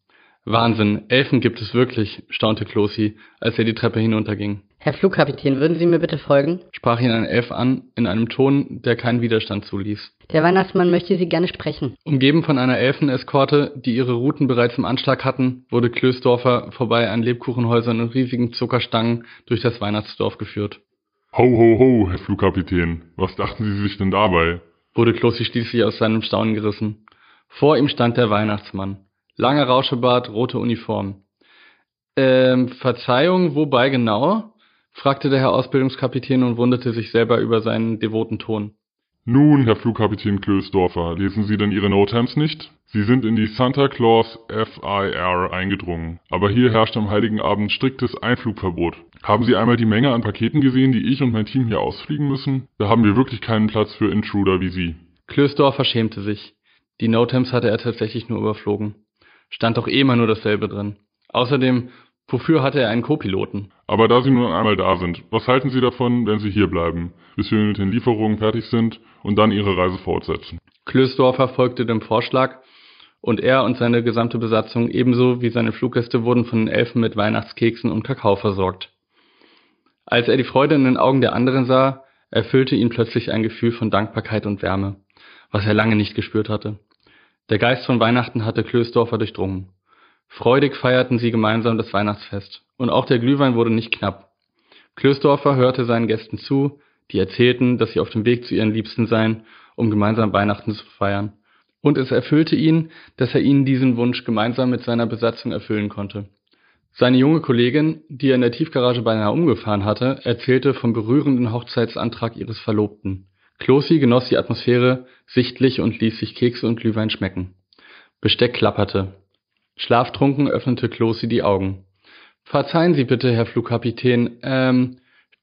Wahnsinn, Elfen gibt es wirklich, staunte Klosi, als er die Treppe hinunterging. Herr Flugkapitän, würden Sie mir bitte folgen? sprach ihn ein Elf an, in einem Ton, der keinen Widerstand zuließ. Der Weihnachtsmann möchte Sie gerne sprechen. Umgeben von einer Elfeneskorte, die ihre Routen bereits im Anschlag hatten, wurde Klösdorfer vorbei an Lebkuchenhäusern und riesigen Zuckerstangen durch das Weihnachtsdorf geführt. Ho, ho, ho, Herr Flugkapitän. Was dachten Sie sich denn dabei? wurde Klosi schließlich aus seinem Staunen gerissen. Vor ihm stand der Weihnachtsmann. Langer Rauschebart, rote Uniform. Ähm, Verzeihung, wobei genau? Fragte der Herr Ausbildungskapitän und wunderte sich selber über seinen devoten Ton. Nun, Herr Flugkapitän Klösdorfer, lesen Sie denn Ihre Notems nicht? Sie sind in die Santa Claus FIR eingedrungen, aber hier herrscht am Heiligen Abend striktes Einflugverbot. Haben Sie einmal die Menge an Paketen gesehen, die ich und mein Team hier ausfliegen müssen? Da haben wir wirklich keinen Platz für Intruder wie Sie. Klösdorfer schämte sich. Die Notems hatte er tatsächlich nur überflogen. Stand doch eh immer nur dasselbe drin. Außerdem Wofür hatte er einen Co-Piloten? Aber da Sie nun einmal da sind, was halten Sie davon, wenn Sie hier bleiben, bis wir mit den Lieferungen fertig sind und dann Ihre Reise fortsetzen? Klösdorfer folgte dem Vorschlag und er und seine gesamte Besatzung ebenso wie seine Fluggäste wurden von den Elfen mit Weihnachtskeksen und Kakao versorgt. Als er die Freude in den Augen der anderen sah, erfüllte ihn plötzlich ein Gefühl von Dankbarkeit und Wärme, was er lange nicht gespürt hatte. Der Geist von Weihnachten hatte Klösdorfer durchdrungen. Freudig feierten sie gemeinsam das Weihnachtsfest, und auch der Glühwein wurde nicht knapp. Klösdorfer hörte seinen Gästen zu, die erzählten, dass sie auf dem Weg zu ihren Liebsten seien, um gemeinsam Weihnachten zu feiern. Und es erfüllte ihn, dass er ihnen diesen Wunsch gemeinsam mit seiner Besatzung erfüllen konnte. Seine junge Kollegin, die er in der Tiefgarage beinahe umgefahren hatte, erzählte vom berührenden Hochzeitsantrag ihres Verlobten. Klosi genoss die Atmosphäre sichtlich und ließ sich Kekse und Glühwein schmecken. Besteck klapperte. Schlaftrunken öffnete Klosi die Augen. Verzeihen Sie bitte, Herr Flugkapitän, ähm,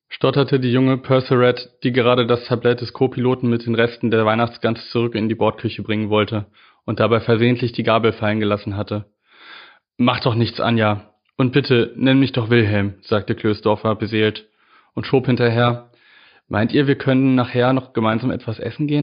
stotterte die junge Purceret, die gerade das Tablett des Co-Piloten mit den Resten der Weihnachtsgans zurück in die Bordküche bringen wollte und dabei versehentlich die Gabel fallen gelassen hatte. Mach doch nichts, Anja. Und bitte, nenn mich doch Wilhelm, sagte Klösdorfer beseelt und schob hinterher. Meint ihr, wir können nachher noch gemeinsam etwas essen gehen?